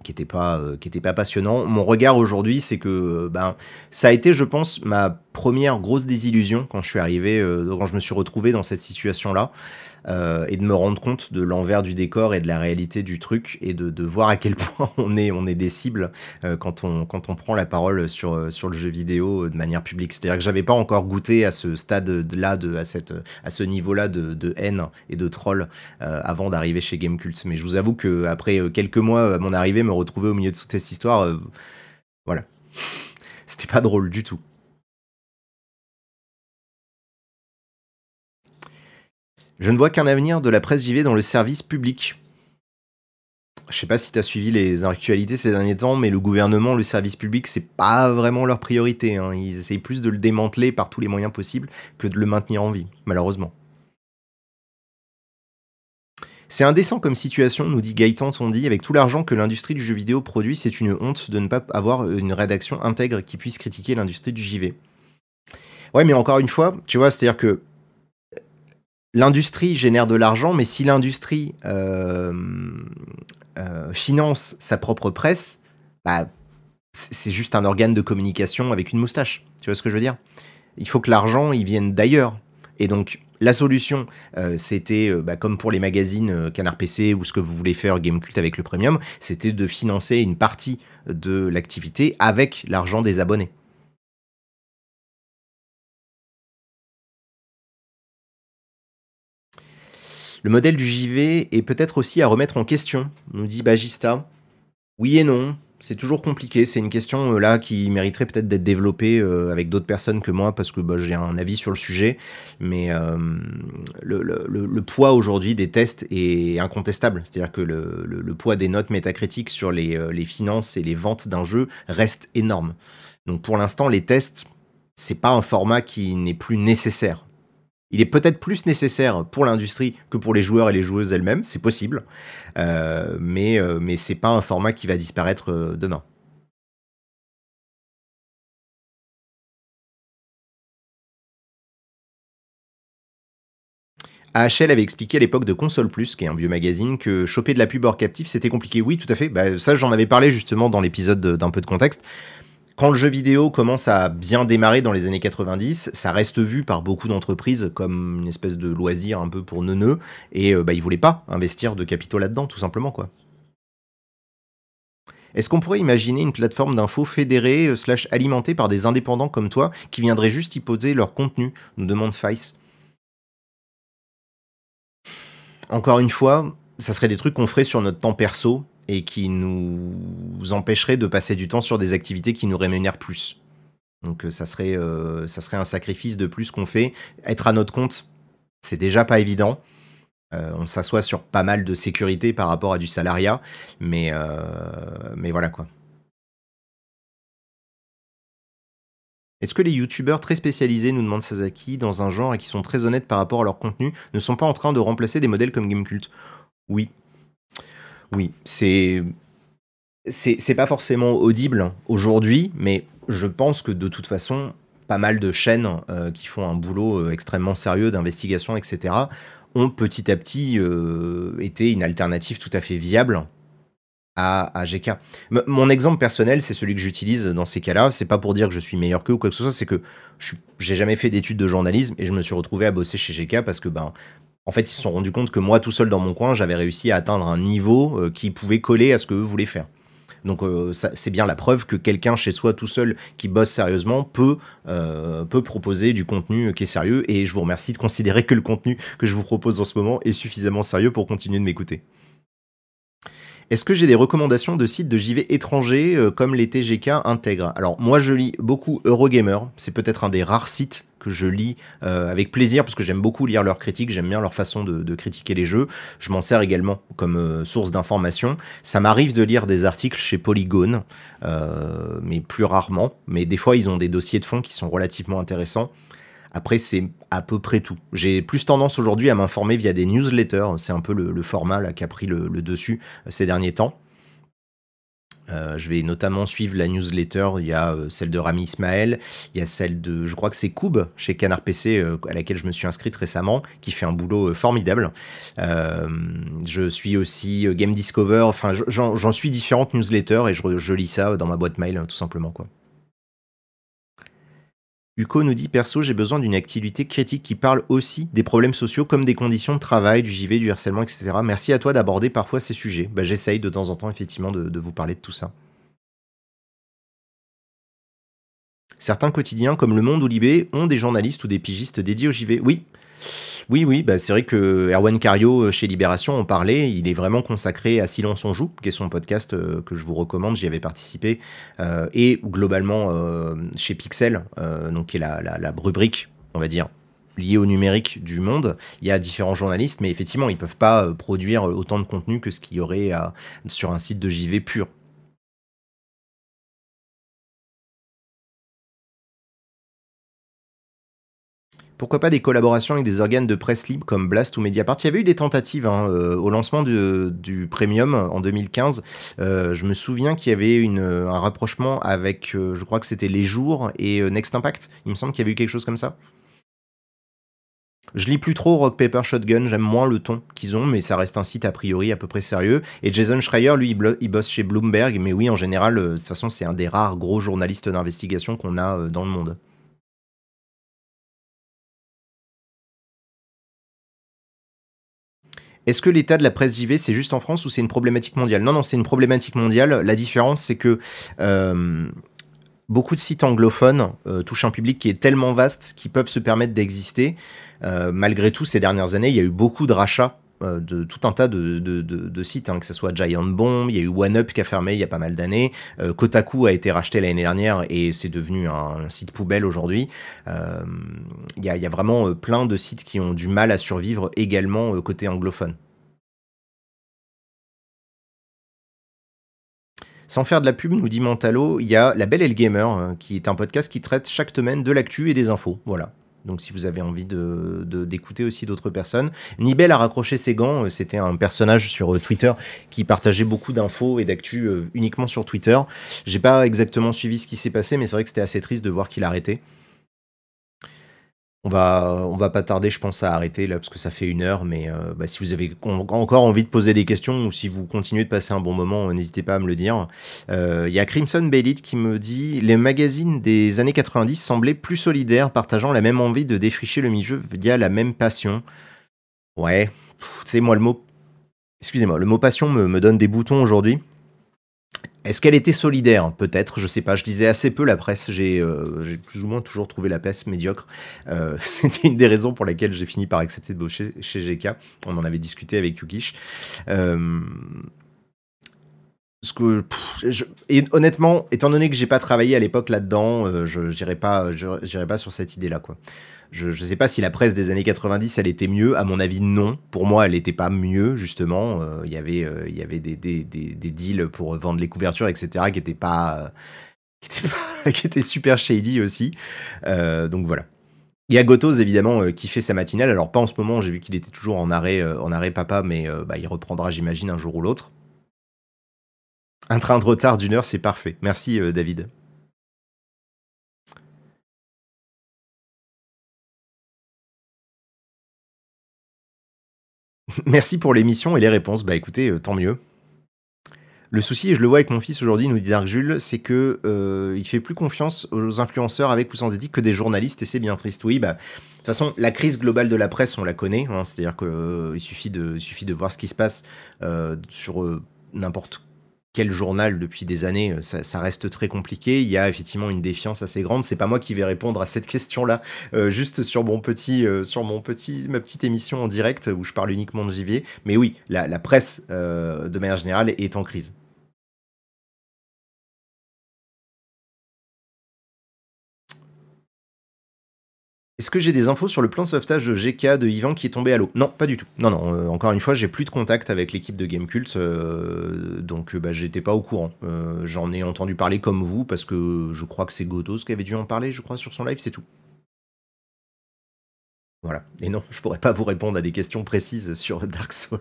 qui était pas pas passionnant. Mon regard aujourd'hui, c'est que ben ça a été je pense ma première grosse désillusion quand je suis arrivé quand je me suis retrouvé dans cette situation là. Euh, et de me rendre compte de l'envers du décor et de la réalité du truc et de, voir à quel point on est, on est des cibles euh, quand, on, quand on prend la parole sur, euh, sur le jeu vidéo de manière publique. C'est-à-dire que j'avais pas encore goûté à ce stade-là, à, cette, à ce niveau-là de, haine et de troll avant d'arriver chez Gamecult. Mais je vous avoue que après quelques mois à mon arrivée, me retrouver au milieu de toute cette histoire, voilà. C'était pas drôle du tout. Je ne vois qu'un avenir de la presse JV dans le service public. Je sais pas si tu suivi les actualités ces derniers temps, mais le gouvernement, le service public, c'est pas vraiment leur priorité. Hein. Ils essayent plus de le démanteler par tous les moyens possibles que de le maintenir en vie, malheureusement. C'est indécent comme situation, nous dit Gaëtan dit, avec tout l'argent que l'industrie du jeu vidéo produit, c'est une honte de ne pas avoir une rédaction intègre qui puisse critiquer l'industrie du JV. Ouais, mais encore une fois, tu vois, c'est-à-dire que l'industrie génère de l'argent, mais si l'industrie euh, euh, finance sa propre presse, bah, c'est juste un organe de communication avec une moustache. Tu vois ce que je veux dire? Il faut que l'argent, il vienne d'ailleurs. Et donc, la solution, euh, c'était, bah, comme pour les magazines Canard PC ou ce que vous voulez faire Gamecult avec le Premium, c'était de financer une partie de l'activité avec l'argent des abonnés. Le modèle du JV est peut-être aussi à remettre en question, nous dit Bagista. Oui et non, c'est toujours compliqué. C'est une question euh, là qui mériterait peut-être d'être développée euh, avec d'autres personnes que moi parce que bah, j'ai un avis sur le sujet. Mais euh, le, poids aujourd'hui des tests est incontestable. C'est-à-dire que le, poids des notes métacritiques sur les, finances et les ventes d'un jeu reste énorme. Donc pour l'instant, les tests, c'est pas un format qui n'est plus nécessaire. Il est peut-être plus nécessaire pour l'industrie que pour les joueurs et les joueuses elles-mêmes, c'est possible, euh, mais, euh, mais c'est pas un format qui va disparaître euh, demain. AHL avait expliqué à l'époque de Console Plus, qui est un vieux magazine, que choper de la pub hors captif c'était compliqué. Oui, tout à fait. Bah, ça, j'en avais parlé justement dans l'épisode d'un peu de contexte quand le jeu vidéo commence à bien démarrer dans les années 90, ça reste vu par beaucoup d'entreprises comme une espèce de loisir un peu pour neuneux, et euh, bah, ils voulaient pas investir de capitaux là-dedans, tout simplement, quoi. Est-ce qu'on pourrait imaginer une plateforme d'infos fédérée euh, slash alimentée par des indépendants comme toi qui viendraient juste y poser leur contenu nous demande Fice. Encore une fois, ça serait des trucs qu'on ferait sur notre temps perso et qui nous empêcherait de passer du temps sur des activités qui nous rémunèrent plus. Donc euh, ça serait, euh, ça serait un sacrifice de plus qu'on fait. Être à notre compte, c'est déjà pas évident. Euh, on s'assoit sur pas mal de sécurité par rapport à du salariat, mais, mais voilà quoi. Est-ce que les youtubeurs très spécialisés, nous demande Sasaki, dans un genre et qui sont très honnêtes par rapport à leur contenu, ne sont pas en train de remplacer des modèles comme Gamecult Oui, oui, c'est c'est pas forcément audible aujourd'hui, mais je pense que de toute façon, pas mal de chaînes euh, qui font un boulot euh, extrêmement sérieux d'investigation, etc., ont petit à petit euh, été une alternative tout à fait viable à, à GK. mon exemple personnel, c'est celui que j'utilise dans ces cas-là. C'est pas pour dire que je suis meilleur qu'eux ou quoi que ce soit, c'est que j'ai jamais fait d'études de journalisme et je me suis retrouvé à bosser chez GK parce que ben en fait, ils se sont rendus compte que moi, tout seul dans mon coin, j'avais réussi à atteindre un niveau euh, qui pouvait coller à ce que eux voulaient faire. Donc euh, c'est bien la preuve que quelqu'un chez soi tout seul qui bosse sérieusement peut, euh, peut proposer du contenu qui est sérieux et je vous remercie de considérer que le contenu que je vous propose en ce moment est suffisamment sérieux pour continuer de m'écouter. Est-ce que j'ai des recommandations de sites de JV étrangers comme les TGK intègrent Alors moi je lis beaucoup Eurogamer, c'est peut-être un des rares sites que je lis euh, avec plaisir parce que j'aime beaucoup lire leurs critiques, j'aime bien leur façon de, critiquer les jeux. Je m'en sers également comme euh, source d'information. Ça m'arrive de lire des articles chez Polygone, euh, mais plus rarement. Mais des fois, ils ont des dossiers de fond qui sont relativement intéressants. Après, c'est à peu près tout. J'ai plus tendance aujourd'hui à m'informer via des newsletters. C'est un peu le, format qui a pris le dessus ces derniers temps. Euh, je vais notamment suivre la newsletter. Il y a euh, celle de Rami Ismaël, il y a celle de, je crois que c'est Koub chez Canard PC, euh, à laquelle je me suis inscrite récemment, qui fait un boulot formidable. je suis aussi Game Discover. Enfin, j'en suis différentes newsletters et je, je, lis ça dans ma boîte mail, tout simplement, quoi. Uko nous dit perso, j'ai besoin d'une activité critique qui parle aussi des problèmes sociaux comme des conditions de travail, du JV, du harcèlement, etc. Merci à toi d'aborder parfois ces sujets. Bah, J'essaye de temps en temps effectivement de, vous parler de tout ça. Certains quotidiens comme Le Monde ou Libé ont des journalistes ou des pigistes dédiés au JV. Oui, oui, oui, bah c'est vrai que Erwan Cario euh, chez Libération en parlait. Il est vraiment consacré à Silence on joue, qui est son podcast euh, que je vous recommande. J'y avais participé. Euh, et globalement chez Pixel, donc qui est la, la, rubrique, on va dire, liée au numérique du monde. Il y a différents journalistes, mais effectivement, ils peuvent pas produire autant de contenu que ce qu'il y aurait sur un site de JV pur. Pourquoi pas des collaborations avec des organes de presse libre comme Blast ou Mediapart? Il y avait eu des tentatives hein, euh, au lancement du, Premium en 2015. Euh, je me souviens qu'il y avait une, un rapprochement avec, euh, je crois que c'était Les Jours et Next Impact. Il me semble qu'il y avait eu quelque chose comme ça. Je lis plus trop Rock Paper Shotgun, j'aime moins le ton qu'ils ont, mais ça reste un site a priori à peu près sérieux. Et Jason Schreier, lui, il, bosse chez Bloomberg, mais oui, en général, de toute façon, c'est un des rares gros journalistes d'investigation qu'on a dans le monde. Est-ce que l'état de la presse JV, c'est juste en France ou c'est une problématique mondiale? Non, non, c'est une problématique mondiale. La différence, c'est que euh, beaucoup de sites anglophones euh, touchent un public qui est tellement vaste qu'ils peuvent se permettre d'exister. Euh, malgré tout, ces dernières années, il y a eu beaucoup de rachats de tout un tas de, sites, hein, que ce soit Giant Bomb, il y a eu OneUp qui a fermé il y a pas mal d'années, Kotaku a été racheté l'année dernière et c'est devenu un, site poubelle aujourd'hui. Il y, a, vraiment plein de sites qui ont du mal à survivre également côté anglophone. Sans faire de la pub, nous dit Mentalo, il y a La Belle et le Gamer, euh, qui est un podcast qui traite chaque semaine de l'actu et des infos. Voilà. Donc si vous avez envie de, d'écouter aussi d'autres personnes. Nibel a raccroché ses gants, euh, c'était un personnage sur euh, Twitter qui partageait beaucoup d'infos et d'actu uniquement sur Twitter. J'ai pas exactement suivi ce qui s'est passé, mais c'est vrai que c'était assez triste de voir qu'il a arrêté. On va, pas tarder, je pense, à arrêter là, parce que ça fait une heure. Mais euh, bah, si vous avez encore envie de poser des questions ou si vous continuez de passer un bon moment, euh, n'hésitez pas à me le dire. Euh, il y a Crimson Baylit qui me dit Les magazines des années 90 semblaient plus solidaires, partageant la même envie de défricher le mi-jeu via la même passion. Ouais, tu sais, moi, le mot. Excusez-moi, le mot passion me, me donne des boutons aujourd'hui. Est-ce qu'elle était solidaire Peut-être, je sais pas. Je lisais assez peu la presse. J'ai euh, plus ou moins toujours trouvé la presse médiocre. Euh, c'était une des raisons pour lesquelles j'ai fini par accepter de bosser chez GK. On en avait discuté avec Yukish. Euh, et honnêtement, étant donné que j'ai pas travaillé à l'époque là-dedans, je n'irai pas, sur cette idée-là. Je ne sais pas si la presse des années 90, elle était mieux. À mon avis, non. Pour moi, elle n'était pas mieux, justement. Euh, il y avait, euh, y avait des, deals pour vendre les couvertures, etc., qui n'étaient pas, pas, qui étaient super shady aussi. Euh, donc voilà. Il y a Gotos, évidemment, qui fait sa matinale. Alors, pas en ce moment, j'ai vu qu'il était toujours en arrêt, en arrêt papa, mais bah, il reprendra, j'imagine, un jour ou l'autre. Un train de retard d'une heure, c'est parfait. Merci, David. Merci pour l'émission et les réponses. Bah écoutez, euh, tant mieux. Le souci, et je le vois avec mon fils aujourd'hui, nous dit Dark Jules, c'est que euh, il fait plus confiance aux influenceurs avec ou sans éthique que des journalistes, et c'est bien triste. Oui, bah de toute façon, la crise globale de la presse, on la connaît. Hein, C'est-à-dire qu'il euh, suffit de suffit de voir ce qui se passe sur n'importe quel journal depuis des années, euh, ça, reste très compliqué. Il y a effectivement une défiance assez grande. C'est pas moi qui vais répondre à cette question-là, euh, juste sur mon petit, euh, sur mon petit, ma petite émission en direct où je parle uniquement de gibier. Mais oui, la, presse de manière générale est en crise. Est-ce que j'ai des infos sur le plan de sauvetage de GK de Yvan qui est tombé à l'eau? Non, pas du tout. Non, non, euh, encore une fois, j'ai plus de contact avec l'équipe de Gamecult, euh, donc euh, bah, j'étais pas au courant. J'en ai entendu parler comme vous, parce que je crois que c'est Gotos qui avait dû en parler, je crois, sur son live, c'est tout. Voilà. Et non, je pourrais pas vous répondre à des questions précises sur Dark Souls.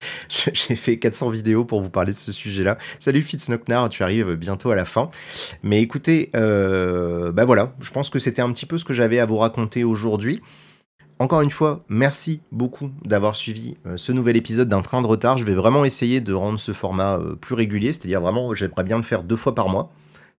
J'ai fait 400 vidéos pour vous parler de ce sujet-là. Salut Fitznoknar, tu arrives bientôt à la fin. Mais écoutez, euh, bah voilà, je pense que c'était un petit peu ce que j'avais à vous raconter aujourd'hui. Encore une fois, merci beaucoup d'avoir suivi euh, ce nouvel épisode d'un train de retard. Je vais vraiment essayer de rendre ce format euh, plus régulier, c'est-à-dire vraiment, j'aimerais bien le faire deux fois par mois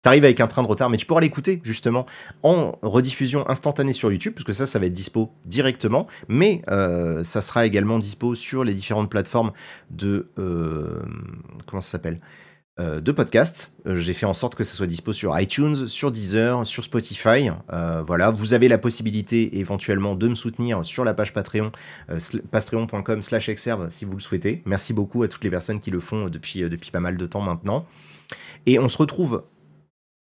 t'arrives avec un train de retard, mais tu pourras l'écouter justement en rediffusion instantanée sur YouTube, parce que ça, ça va être dispo directement, mais euh, ça sera également dispo sur les différentes plateformes de... Euh, comment ça s'appelle euh, de podcast. J'ai fait en sorte que ça soit dispo sur iTunes, sur Deezer, sur Spotify. voilà, vous avez la possibilité éventuellement de me soutenir sur la page Patreon, patreon.com slash exerve si vous le souhaitez. Merci beaucoup à toutes les personnes qui le font depuis, depuis pas mal de temps maintenant. Et on se retrouve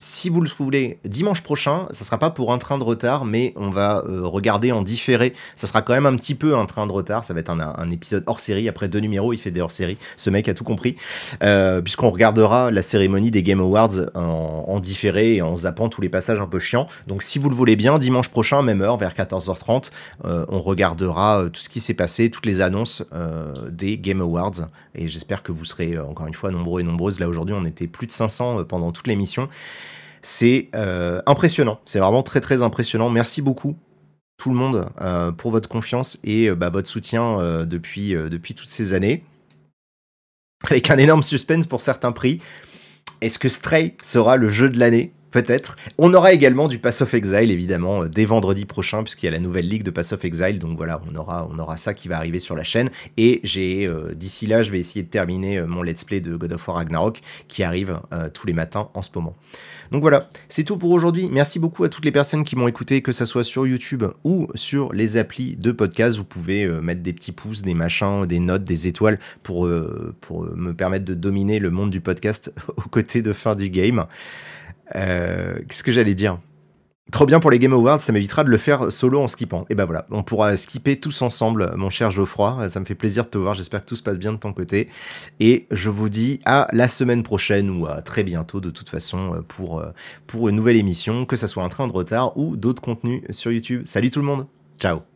si vous le voulez, dimanche prochain, ça sera pas pour un train de retard, mais on va euh, regarder en différé. Ça sera quand même un petit peu un train de retard. Ça va être un, épisode hors série. Après deux numéros, il fait des hors série. Ce mec a tout compris. Euh, puisqu'on regardera la cérémonie des Game Awards en, différé et en zappant tous les passages un peu chiants. Donc si vous le voulez bien, dimanche prochain, même heure, vers 14h30, euh, on regardera tout ce qui s'est passé, toutes les annonces des Game Awards. Et j'espère que vous serez encore une fois nombreux et nombreuses. Là aujourd'hui, on était plus de 500 pendant toute l'émission. C'est euh, impressionnant, c'est vraiment très très impressionnant. Merci beaucoup tout le monde pour votre confiance et bah, votre soutien depuis, toutes ces années. Avec un énorme suspense pour certains prix. Est-ce que Stray sera le jeu de l'année? Peut-être. On aura également du Pass of Exile, évidemment, euh, dès vendredi prochain, puisqu'il y a la nouvelle ligue de Pass of Exile. Donc voilà, on aura, ça qui va arriver sur la chaîne. Et j'ai, euh, d'ici là, je vais essayer de terminer euh, mon let's play de God of War Ragnarok, qui arrive tous les matins en ce moment. Donc voilà, c'est tout pour aujourd'hui. Merci beaucoup à toutes les personnes qui m'ont écouté, que ce soit sur YouTube ou sur les applis de podcast. Vous pouvez mettre des petits pouces, des machins, des notes, des étoiles pour, pour me permettre de dominer le monde du podcast aux côtés de fin du game. Euh, qu'est-ce que j'allais dire? Trop bien pour les Game Awards, ça m'évitera de le faire solo en skippant. Et ben voilà, on pourra skipper tous ensemble, mon cher Geoffroy. Ça me fait plaisir de te voir, j'espère que tout se passe bien de ton côté. Et je vous dis à la semaine prochaine ou à très bientôt de toute façon pour, une nouvelle émission, que ça soit un train de retard ou d'autres contenus sur YouTube. Salut tout le monde, ciao